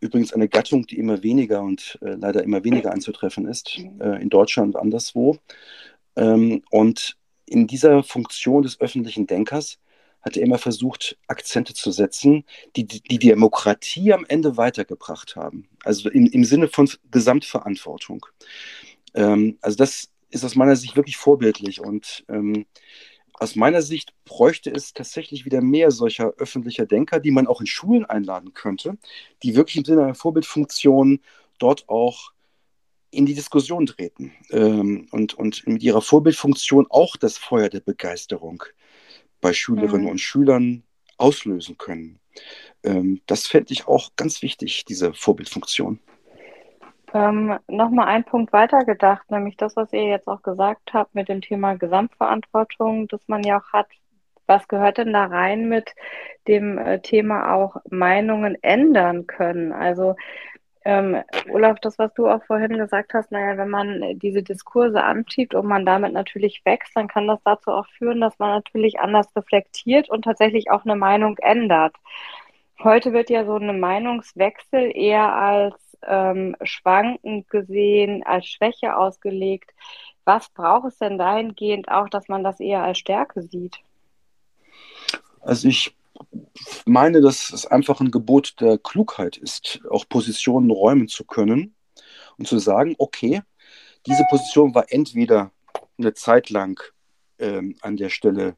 Übrigens eine Gattung, die immer weniger und äh, leider immer weniger anzutreffen ist, äh, in Deutschland und anderswo. Ähm, und in dieser Funktion des öffentlichen Denkers hat er immer versucht, Akzente zu setzen, die die Demokratie am Ende weitergebracht haben. Also im, im Sinne von Gesamtverantwortung. Ähm, also das ist aus meiner Sicht wirklich vorbildlich und ähm, aus meiner Sicht bräuchte es tatsächlich wieder mehr solcher öffentlicher Denker, die man auch in Schulen einladen könnte, die wirklich im Sinne einer Vorbildfunktion dort auch in die Diskussion treten ähm, und, und mit ihrer Vorbildfunktion auch das Feuer der Begeisterung bei Schülerinnen mhm. und Schülern auslösen können. Ähm, das fände ich auch ganz wichtig, diese Vorbildfunktion. Ähm, Nochmal ein Punkt weiter gedacht, nämlich das, was ihr jetzt auch gesagt habt mit dem Thema Gesamtverantwortung, das man ja auch hat. Was gehört denn da rein mit dem äh, Thema auch Meinungen ändern können? Also ähm, Olaf, das, was du auch vorhin gesagt hast, naja, wenn man diese Diskurse anschiebt und man damit natürlich wächst, dann kann das dazu auch führen, dass man natürlich anders reflektiert und tatsächlich auch eine Meinung ändert. Heute wird ja so eine Meinungswechsel eher als ähm, schwankend gesehen, als Schwäche ausgelegt. Was braucht es denn dahingehend auch, dass man das eher als Stärke sieht? Also ich meine, dass es einfach ein Gebot der Klugheit ist, auch Positionen räumen zu können und zu sagen, okay, diese Position war entweder eine Zeit lang ähm, an der Stelle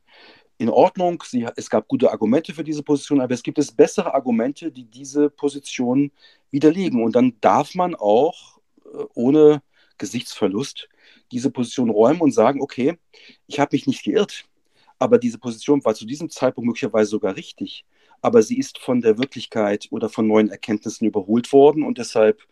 in Ordnung, sie, es gab gute Argumente für diese Position, aber es gibt es bessere Argumente, die diese Position widerlegen. Und dann darf man auch äh, ohne Gesichtsverlust diese Position räumen und sagen, okay, ich habe mich nicht geirrt. Aber diese Position war zu diesem Zeitpunkt möglicherweise sogar richtig. Aber sie ist von der Wirklichkeit oder von neuen Erkenntnissen überholt worden und deshalb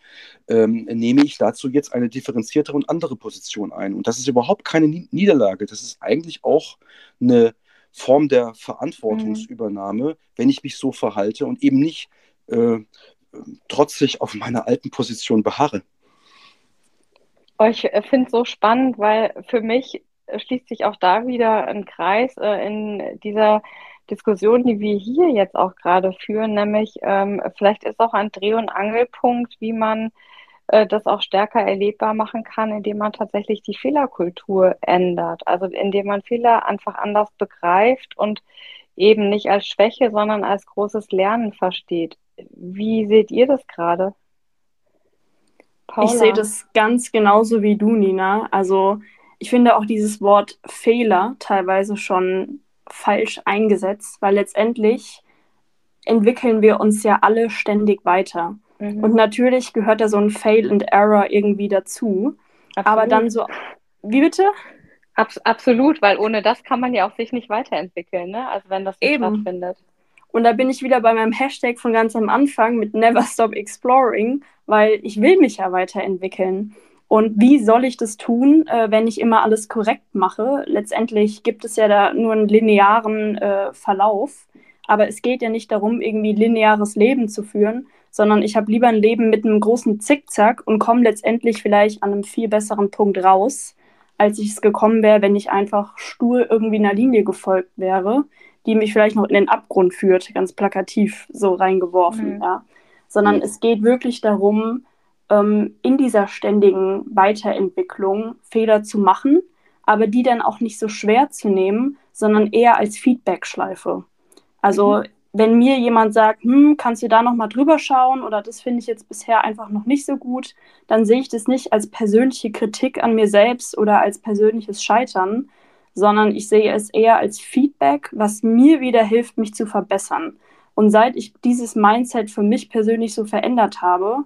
ähm, nehme ich dazu jetzt eine differenziertere und andere Position ein. Und das ist überhaupt keine Niederlage. Das ist eigentlich auch eine Form der Verantwortungsübernahme, mhm. wenn ich mich so verhalte und eben nicht äh, trotzig auf meiner alten Position beharre. Ich finde es so spannend, weil für mich schließt sich auch da wieder ein Kreis äh, in dieser Diskussion, die wir hier jetzt auch gerade führen, nämlich ähm, vielleicht ist auch ein Dreh- und Angelpunkt, wie man äh, das auch stärker erlebbar machen kann, indem man tatsächlich die Fehlerkultur ändert. Also indem man Fehler einfach anders begreift und eben nicht als Schwäche, sondern als großes Lernen versteht. Wie seht ihr das gerade? Ich sehe das ganz genauso wie du, Nina. Also ich finde auch dieses Wort Fehler teilweise schon falsch eingesetzt, weil letztendlich entwickeln wir uns ja alle ständig weiter. Mhm. Und natürlich gehört da so ein Fail and Error irgendwie dazu. Absolut. Aber dann so, wie bitte? Abs absolut, weil ohne das kann man ja auch sich nicht weiterentwickeln, ne? Also wenn das nicht Eben. stattfindet. Und da bin ich wieder bei meinem Hashtag von ganz am Anfang mit Never Stop Exploring, weil ich will mich ja weiterentwickeln. Und wie soll ich das tun, äh, wenn ich immer alles korrekt mache? Letztendlich gibt es ja da nur einen linearen äh, Verlauf. Aber es geht ja nicht darum, irgendwie lineares Leben zu führen, sondern ich habe lieber ein Leben mit einem großen Zickzack und komme letztendlich vielleicht an einem viel besseren Punkt raus, als ich es gekommen wäre, wenn ich einfach stur irgendwie einer Linie gefolgt wäre, die mich vielleicht noch in den Abgrund führt, ganz plakativ so reingeworfen, mhm. ja. Sondern mhm. es geht wirklich darum, ähm, in dieser ständigen Weiterentwicklung Fehler zu machen, aber die dann auch nicht so schwer zu nehmen, sondern eher als Feedback-Schleife. Also mhm. Wenn mir jemand sagt, hm, kannst du da noch mal drüber schauen oder das finde ich jetzt bisher einfach noch nicht so gut, dann sehe ich das nicht als persönliche Kritik an mir selbst oder als persönliches Scheitern, sondern ich sehe es eher als Feedback, was mir wieder hilft, mich zu verbessern. Und seit ich dieses Mindset für mich persönlich so verändert habe,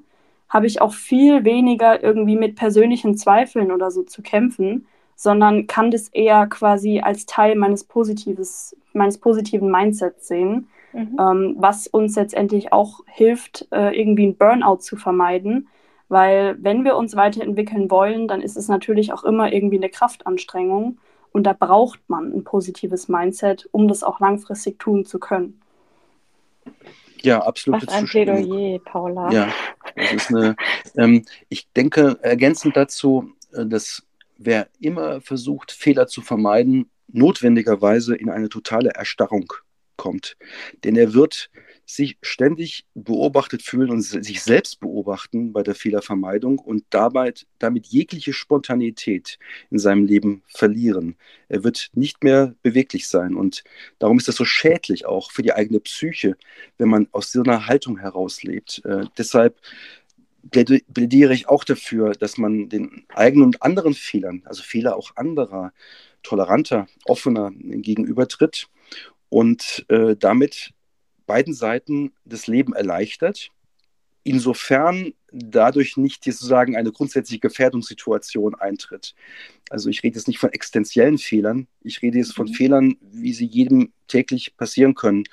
habe ich auch viel weniger irgendwie mit persönlichen Zweifeln oder so zu kämpfen, sondern kann das eher quasi als Teil meines, positives, meines positiven Mindsets sehen, mhm. ähm, was uns letztendlich auch hilft, äh, irgendwie ein Burnout zu vermeiden. Weil wenn wir uns weiterentwickeln wollen, dann ist es natürlich auch immer irgendwie eine Kraftanstrengung. Und da braucht man ein positives Mindset, um das auch langfristig tun zu können. Ja, absolut. Was ein Plädoyer, Paula. Ja, das ist eine, ähm, ich denke, ergänzend dazu, äh, dass wer immer versucht, Fehler zu vermeiden, notwendigerweise in eine totale Erstarrung kommt. Denn er wird sich ständig beobachtet fühlen und sich selbst beobachten bei der Fehlervermeidung und dabei damit jegliche Spontanität in seinem Leben verlieren. Er wird nicht mehr beweglich sein und darum ist das so schädlich auch für die eigene Psyche, wenn man aus so einer Haltung herauslebt. Äh, deshalb plädiere ich auch dafür, dass man den eigenen und anderen Fehlern, also Fehler auch anderer, toleranter, offener gegenübertritt und äh, damit beiden Seiten das Leben erleichtert, insofern dadurch nicht sozusagen eine grundsätzliche Gefährdungssituation eintritt. Also ich rede jetzt nicht von existenziellen Fehlern, ich rede jetzt von mhm. Fehlern, wie sie jedem täglich passieren können.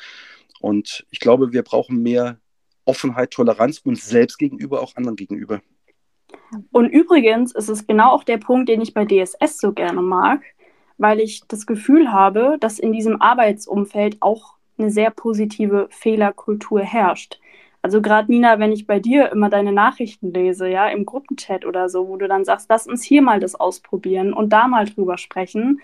Und ich glaube, wir brauchen mehr Offenheit, Toleranz uns selbst gegenüber, auch anderen gegenüber. Und übrigens ist es genau auch der Punkt, den ich bei DSS so gerne mag, weil ich das Gefühl habe, dass in diesem Arbeitsumfeld auch eine sehr positive Fehlerkultur herrscht. Also gerade Nina, wenn ich bei dir immer deine Nachrichten lese, ja, im Gruppenchat oder so, wo du dann sagst, lass uns hier mal das ausprobieren und da mal drüber sprechen,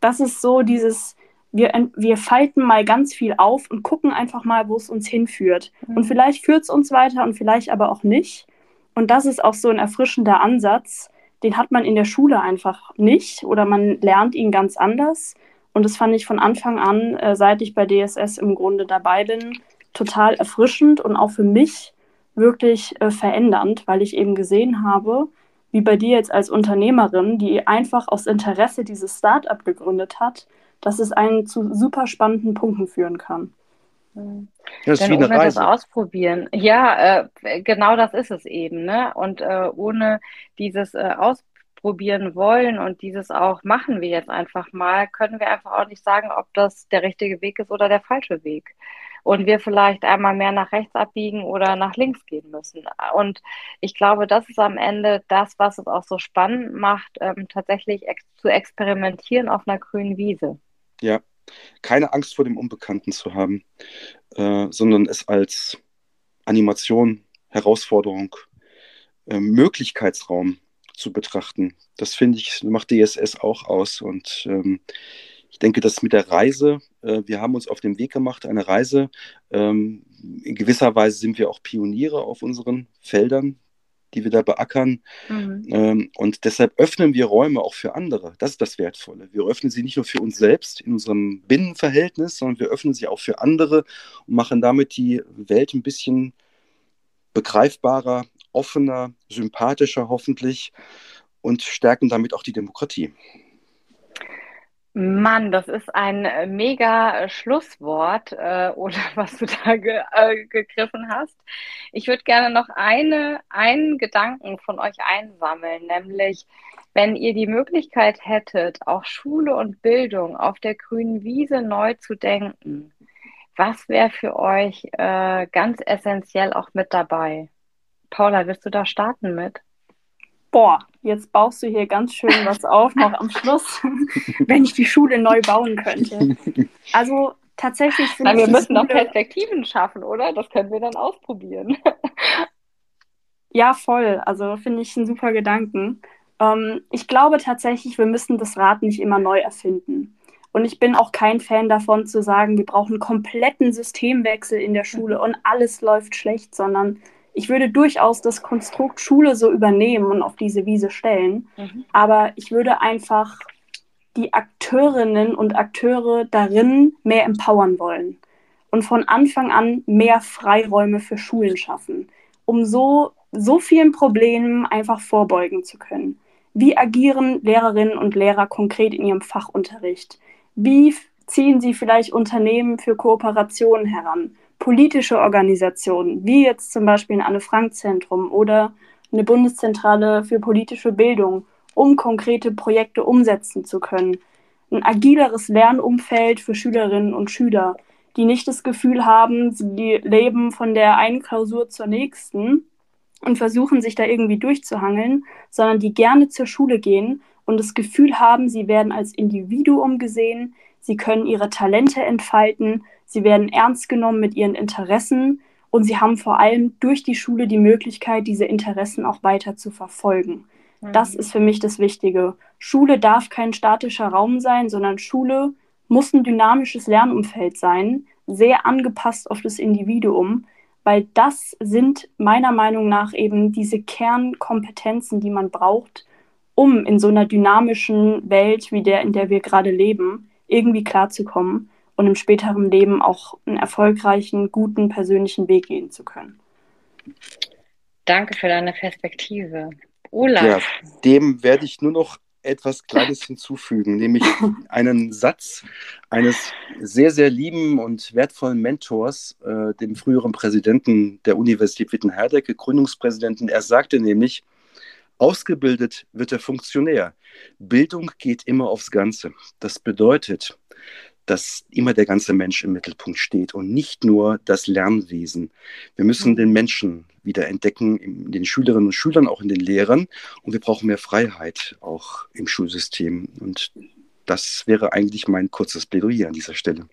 das ist so dieses, wir, wir falten mal ganz viel auf und gucken einfach mal, wo es uns hinführt. Mhm. Und vielleicht führt es uns weiter und vielleicht aber auch nicht. Und das ist auch so ein erfrischender Ansatz, den hat man in der Schule einfach nicht oder man lernt ihn ganz anders. Und das fand ich von Anfang an, äh, seit ich bei DSS im Grunde dabei bin, total erfrischend und auch für mich wirklich äh, verändernd, weil ich eben gesehen habe, wie bei dir jetzt als Unternehmerin, die einfach aus Interesse dieses Startup gegründet hat, dass es einen zu super spannenden Punkten führen kann. Ja, das ist Denn wie ohne Reise. das ausprobieren. Ja, äh, genau das ist es eben. Ne? Und äh, ohne dieses äh, Ausprobieren wollen und dieses auch machen wir jetzt einfach mal, können wir einfach auch nicht sagen, ob das der richtige Weg ist oder der falsche Weg. Und wir vielleicht einmal mehr nach rechts abbiegen oder nach links gehen müssen. Und ich glaube, das ist am Ende das, was es auch so spannend macht, ähm, tatsächlich ex zu experimentieren auf einer grünen Wiese. Ja, keine Angst vor dem Unbekannten zu haben, äh, sondern es als Animation, Herausforderung, äh, Möglichkeitsraum zu betrachten. Das finde ich, macht DSS auch aus. Und ähm, ich denke, dass mit der Reise, äh, wir haben uns auf den Weg gemacht, eine Reise. Ähm, in gewisser Weise sind wir auch Pioniere auf unseren Feldern, die wir da beackern. Mhm. Ähm, und deshalb öffnen wir Räume auch für andere. Das ist das Wertvolle. Wir öffnen sie nicht nur für uns selbst in unserem Binnenverhältnis, sondern wir öffnen sie auch für andere und machen damit die Welt ein bisschen begreifbarer, offener, sympathischer hoffentlich und stärken damit auch die Demokratie. Mann, das ist ein äh, mega Schlusswort äh, oder was du da ge äh, gegriffen hast. Ich würde gerne noch eine, einen Gedanken von euch einsammeln, nämlich wenn ihr die Möglichkeit hättet, auch Schule und Bildung auf der grünen Wiese neu zu denken, was wäre für euch äh, ganz essentiell auch mit dabei? Paula, willst du da starten mit? Boah, jetzt baust du hier ganz schön was auf, noch am Schluss, wenn ich die Schule neu bauen könnte. Also tatsächlich finde ich. Wir müssen noch Perspektiven schaffen, oder? Das können wir dann ausprobieren. ja, voll. Also finde ich einen super Gedanken. Ähm, ich glaube tatsächlich, wir müssen das Rad nicht immer neu erfinden. Und ich bin auch kein Fan davon zu sagen, wir brauchen einen kompletten Systemwechsel in der Schule und alles läuft schlecht, sondern ich würde durchaus das Konstrukt Schule so übernehmen und auf diese Wiese stellen. Mhm. Aber ich würde einfach die Akteurinnen und Akteure darin mehr empowern wollen und von Anfang an mehr Freiräume für Schulen schaffen, um so, so vielen Problemen einfach vorbeugen zu können. Wie agieren Lehrerinnen und Lehrer konkret in ihrem Fachunterricht? Wie ziehen sie vielleicht Unternehmen für Kooperationen heran? Politische Organisationen, wie jetzt zum Beispiel ein Anne-Frank-Zentrum oder eine Bundeszentrale für politische Bildung, um konkrete Projekte umsetzen zu können. Ein agileres Lernumfeld für Schülerinnen und Schüler, die nicht das Gefühl haben, sie leben von der einen Klausur zur nächsten und versuchen sich da irgendwie durchzuhangeln, sondern die gerne zur Schule gehen und das Gefühl haben, sie werden als Individuum gesehen, sie können ihre Talente entfalten, sie werden ernst genommen mit ihren Interessen und sie haben vor allem durch die Schule die Möglichkeit, diese Interessen auch weiter zu verfolgen. Mhm. Das ist für mich das Wichtige. Schule darf kein statischer Raum sein, sondern Schule muss ein dynamisches Lernumfeld sein, sehr angepasst auf das Individuum, weil das sind meiner Meinung nach eben diese Kernkompetenzen, die man braucht, um in so einer dynamischen Welt wie der, in der wir gerade leben, irgendwie klarzukommen und im späteren Leben auch einen erfolgreichen, guten persönlichen Weg gehen zu können. Danke für deine Perspektive. Olaf. Ja, dem werde ich nur noch etwas Kleines hinzufügen, nämlich einen Satz eines sehr, sehr lieben und wertvollen Mentors, äh, dem früheren Präsidenten der Universität Wittenherdecke, Gründungspräsidenten. Er sagte nämlich, ausgebildet wird der Funktionär. Bildung geht immer aufs Ganze. Das bedeutet, dass immer der ganze Mensch im Mittelpunkt steht und nicht nur das Lernwesen. Wir müssen den Menschen wieder entdecken, in den Schülerinnen und Schülern, auch in den Lehrern. Und wir brauchen mehr Freiheit auch im Schulsystem. Und das wäre eigentlich mein kurzes Plädoyer an dieser Stelle.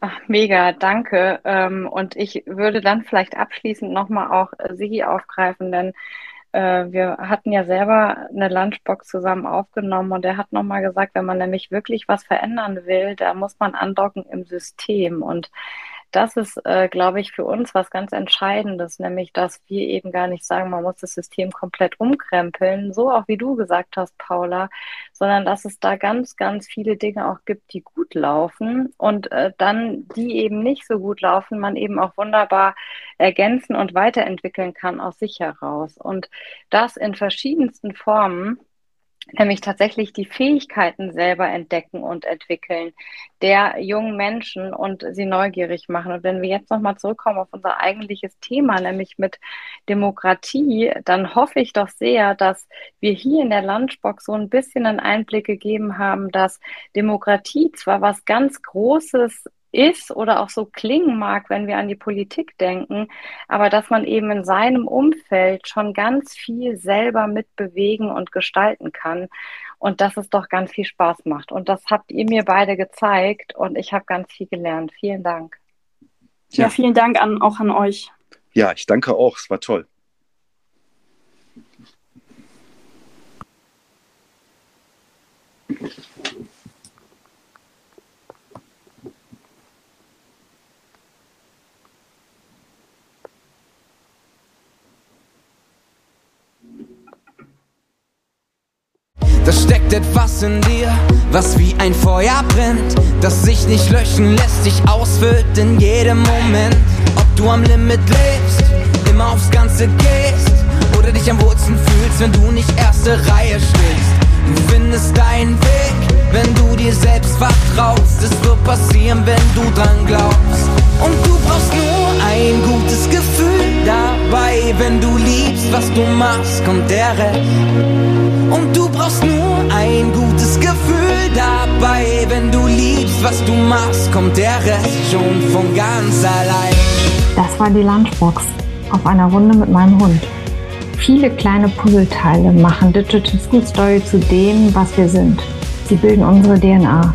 Ach, mega, danke. Ähm, und ich würde dann vielleicht abschließend nochmal auch Sigi aufgreifen, denn äh, wir hatten ja selber eine Lunchbox zusammen aufgenommen und er hat nochmal gesagt, wenn man nämlich wirklich was verändern will, da muss man andocken im System. Und das ist, äh, glaube ich, für uns was ganz Entscheidendes, nämlich, dass wir eben gar nicht sagen, man muss das System komplett umkrempeln, so auch wie du gesagt hast, Paula, sondern dass es da ganz, ganz viele Dinge auch gibt, die gut laufen und äh, dann, die eben nicht so gut laufen, man eben auch wunderbar ergänzen und weiterentwickeln kann aus sich heraus. Und das in verschiedensten Formen nämlich tatsächlich die Fähigkeiten selber entdecken und entwickeln der jungen Menschen und sie neugierig machen. Und wenn wir jetzt nochmal zurückkommen auf unser eigentliches Thema, nämlich mit Demokratie, dann hoffe ich doch sehr, dass wir hier in der Lunchbox so ein bisschen einen Einblick gegeben haben, dass Demokratie zwar was ganz Großes ist oder auch so klingen mag, wenn wir an die Politik denken, aber dass man eben in seinem Umfeld schon ganz viel selber mitbewegen und gestalten kann und dass es doch ganz viel Spaß macht. Und das habt ihr mir beide gezeigt und ich habe ganz viel gelernt. Vielen Dank. Ja, ja vielen Dank an, auch an euch. Ja, ich danke auch. Es war toll. Da steckt etwas in dir, was wie ein Feuer brennt, das sich nicht löschen lässt, dich ausfüllt in jedem Moment. Ob du am Limit lebst, immer aufs Ganze gehst oder dich am wohlsten fühlst, wenn du nicht erste Reihe stehst. Du findest deinen Weg, wenn du dir selbst vertraust. Es wird passieren, wenn du dran glaubst. Und du brauchst nur ein gutes Gefühl dabei, wenn du liebst, was du machst, kommt der Rest. Und du brauchst nur ein gutes Gefühl dabei. Wenn du liebst, was du machst, kommt der Rest schon von ganz allein. Das war die Lunchbox auf einer Runde mit meinem Hund. Viele kleine Puzzleteile machen Digital School Story zu dem, was wir sind. Sie bilden unsere DNA.